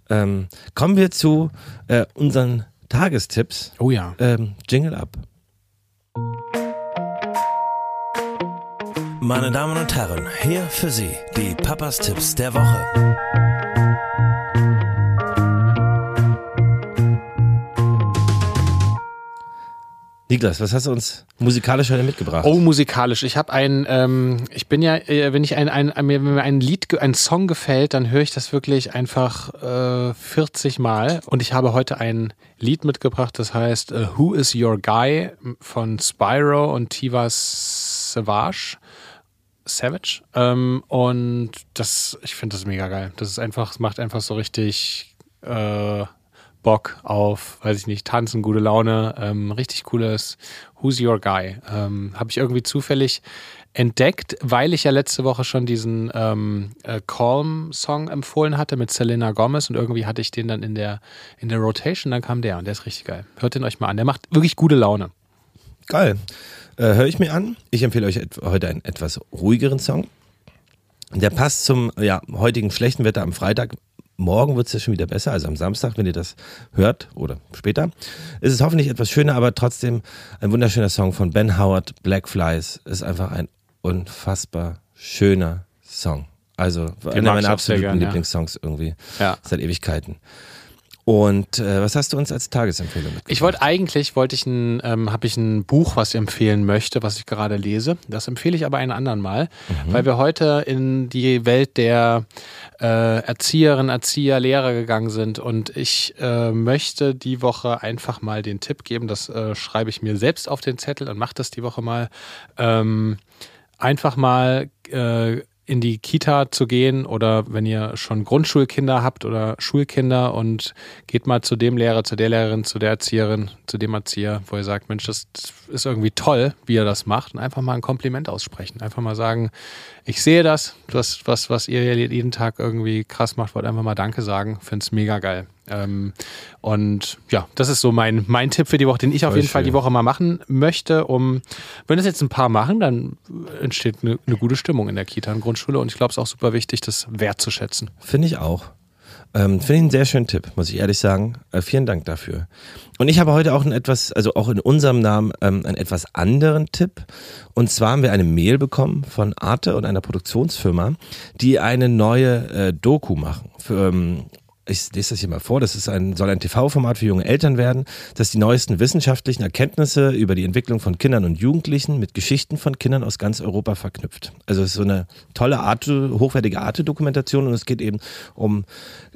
Ähm, kommen wir zu äh, unseren Tagestipps. Oh ja. Ähm, Jingle ab. Meine Damen und Herren, hier für Sie die Papas Tipps der Woche. Niklas, was hast du uns musikalisch heute mitgebracht? Oh, musikalisch. Ich habe ein, ähm, ich bin ja, äh, wenn ich ein, ein, wenn mir ein Lied, ein Song gefällt, dann höre ich das wirklich einfach äh, 40 Mal. Und ich habe heute ein Lied mitgebracht, das heißt äh, Who is Your Guy von Spyro und Tiva Savage. Savage. Ähm, und das, ich finde das mega geil. Das ist einfach, macht einfach so richtig äh, Bock auf, weiß ich nicht, tanzen, gute Laune, ähm, richtig cooles Who's Your Guy. Ähm, Habe ich irgendwie zufällig entdeckt, weil ich ja letzte Woche schon diesen ähm, äh, Calm-Song empfohlen hatte mit Selena Gomez und irgendwie hatte ich den dann in der, in der Rotation, dann kam der und der ist richtig geil. Hört den euch mal an. Der macht wirklich gute Laune. Geil. Äh, Höre ich mir an. Ich empfehle euch heute einen etwas ruhigeren Song. Der passt zum ja, heutigen schlechten Wetter am Freitag. Morgen wird es ja schon wieder besser, also am Samstag, wenn ihr das hört oder später. Ist es hoffentlich etwas schöner, aber trotzdem ein wunderschöner Song von Ben Howard, Black Flies. Ist einfach ein unfassbar schöner Song. Also einer mag ich meiner absoluten gern, ja. Lieblingssongs irgendwie Ja. seit Ewigkeiten. Und äh, was hast du uns als Tagesempfehlung mitgebracht? Ich wollte eigentlich, wollte ich ein, ähm, habe ich ein Buch, was ich empfehlen möchte, was ich gerade lese. Das empfehle ich aber einen anderen Mal, weil wir heute in die Welt der äh, Erzieherinnen, Erzieher, Lehrer gegangen sind und ich äh, möchte die Woche einfach mal den Tipp geben, das äh, schreibe ich mir selbst auf den Zettel und mache das die Woche mal, ähm, einfach mal äh, in die Kita zu gehen oder wenn ihr schon Grundschulkinder habt oder Schulkinder und geht mal zu dem Lehrer, zu der Lehrerin, zu der Erzieherin, zu dem Erzieher, wo ihr sagt, Mensch, das ist irgendwie toll, wie ihr das macht und einfach mal ein Kompliment aussprechen. Einfach mal sagen, ich sehe das, was, was, was ihr jeden Tag irgendwie krass macht, wollt einfach mal Danke sagen, find's mega geil. Ähm, und ja, das ist so mein, mein Tipp für die Woche, den ich auf jeden Fall die Woche mal machen möchte, um, wenn das jetzt ein paar machen, dann entsteht eine, eine gute Stimmung in der Kita und Grundschule und ich glaube, es ist auch super wichtig, das wertzuschätzen. Finde ich auch. Ähm, Finde ich einen sehr schönen Tipp, muss ich ehrlich sagen. Äh, vielen Dank dafür. Und ich habe heute auch ein etwas, also auch in unserem Namen, ähm, einen etwas anderen Tipp. Und zwar haben wir eine Mail bekommen von Arte und einer Produktionsfirma, die eine neue äh, Doku machen. Für, ähm, ich lese das hier mal vor, das ist ein, soll ein TV-Format für junge Eltern werden, das die neuesten wissenschaftlichen Erkenntnisse über die Entwicklung von Kindern und Jugendlichen mit Geschichten von Kindern aus ganz Europa verknüpft. Also es ist so eine tolle Arte, hochwertige Arte-Dokumentation und es geht eben um,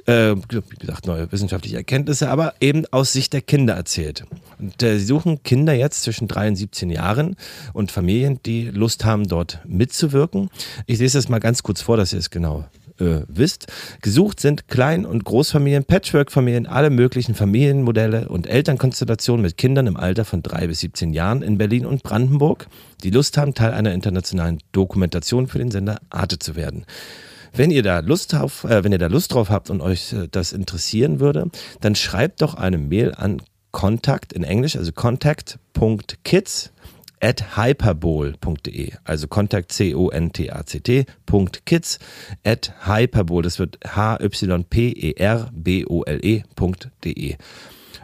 äh, wie gesagt, neue wissenschaftliche Erkenntnisse, aber eben aus Sicht der Kinder erzählt. Und äh, sie suchen Kinder jetzt zwischen drei und 17 Jahren und Familien, die Lust haben, dort mitzuwirken. Ich lese das mal ganz kurz vor, dass ihr es genau äh, wisst. Gesucht sind Klein- und Großfamilien, Patchwork-Familien, alle möglichen Familienmodelle und Elternkonstellationen mit Kindern im Alter von drei bis 17 Jahren in Berlin und Brandenburg, die Lust haben, Teil einer internationalen Dokumentation für den Sender Arte zu werden. Wenn ihr da Lust auf, äh, wenn ihr da Lust drauf habt und euch äh, das interessieren würde, dann schreibt doch eine Mail an Kontakt in Englisch, also contact.kids at hyperbol.de, also Kontakt C-O-N-T-A-C-T, Kids at hyperbol, das wird H-Y-P-E-R-B-O-L-E.de.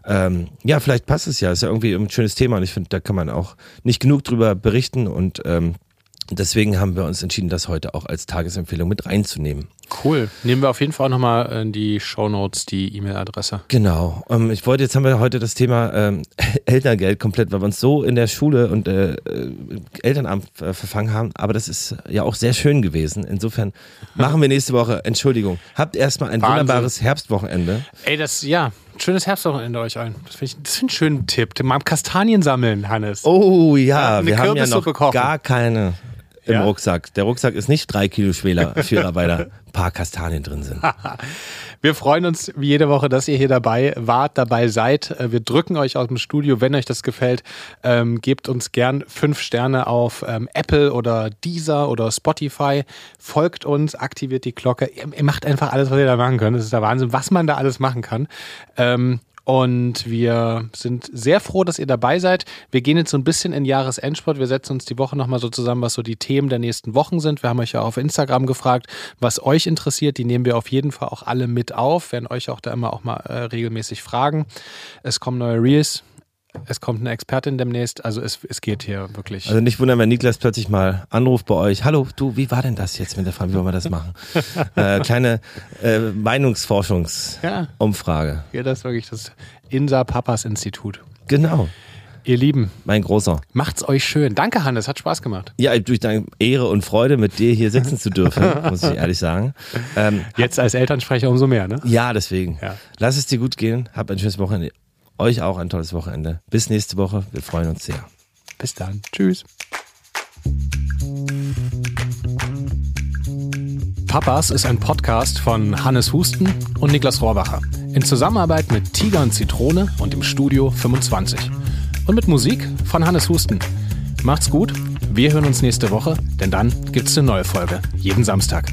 Ähm, ja, vielleicht passt es ja, ist ja irgendwie ein schönes Thema und ich finde, da kann man auch nicht genug drüber berichten und ähm, Deswegen haben wir uns entschieden, das heute auch als Tagesempfehlung mit reinzunehmen. Cool. Nehmen wir auf jeden Fall auch nochmal in die Show Notes die E-Mail-Adresse. Genau. Ähm, ich wollte, jetzt haben wir heute das Thema ähm, Elterngeld komplett, weil wir uns so in der Schule und äh, äh, Elternamt äh, verfangen haben. Aber das ist ja auch sehr schön gewesen. Insofern machen wir nächste Woche, Entschuldigung, habt erstmal ein Wahnsinn. wunderbares Herbstwochenende. Ey, das, ja, schönes Herbstwochenende euch allen. Das finde ich, das find ich einen schönen Tipp. Mal Kastanien sammeln, Hannes. Oh ja, eine wir haben ja noch kochen. gar keine im Ja. Rucksack. Der Rucksack ist nicht drei Kilo schwerer, schwerer weil da ein paar Kastanien drin sind. Wir freuen uns wie jede Woche, dass ihr hier dabei wart, dabei seid. Äh, Wir drücken euch aus dem Studio, wenn euch das gefällt. Ähm, gebt uns gern fünf Sterne auf ähm, Apple oder Deezer oder Spotify. Folgt uns, aktiviert die Glocke. Ihr, ihr macht einfach alles, was ihr da machen könnt. Das ist der Wahnsinn, was man da alles machen kann. Ähm, und wir sind sehr froh, dass ihr dabei seid. Wir gehen jetzt so ein bisschen in Jahresendsport. Wir setzen uns die Woche nochmal so zusammen, was so die Themen der nächsten Wochen sind. Wir haben euch ja auf Instagram gefragt, was euch interessiert. Die nehmen wir auf jeden Fall auch alle mit auf. Werden euch auch da immer auch mal äh, regelmäßig fragen. Es kommen neue Reels. Es kommt eine Expertin demnächst. Also es, es geht hier wirklich. Also nicht wundern, wenn Niklas plötzlich mal anruft bei euch. Hallo, du, wie war denn das jetzt mit der Frage, wie wollen wir das machen? äh, kleine äh, Meinungsforschungsumfrage. hier das ist wirklich das Insa Papas Institut. Genau, Ihr Lieben, mein Großer. macht's euch schön. Danke, Hannes. Hat Spaß gemacht. Ja, durch deine Ehre und Freude, mit dir hier sitzen zu dürfen, muss ich ehrlich sagen. Ähm, Jetzt als Elternsprecher umso mehr, ne? ja, deswegen. Ja. Lass es dir gut gehen. Hab ein schönes Wochenende. Euch auch ein tolles Wochenende. Bis nächste Woche. Wir freuen uns sehr. Bis dann. Tschüss. Papas ist ein Podcast von Hannes Husten und Niklas Rohrbacher. In Zusammenarbeit mit Tiger und Zitrone und im Studio 25. Und mit Musik von Hannes Husten. Macht's gut. Wir hören uns nächste Woche, denn dann gibt's eine neue Folge. Jeden Samstag.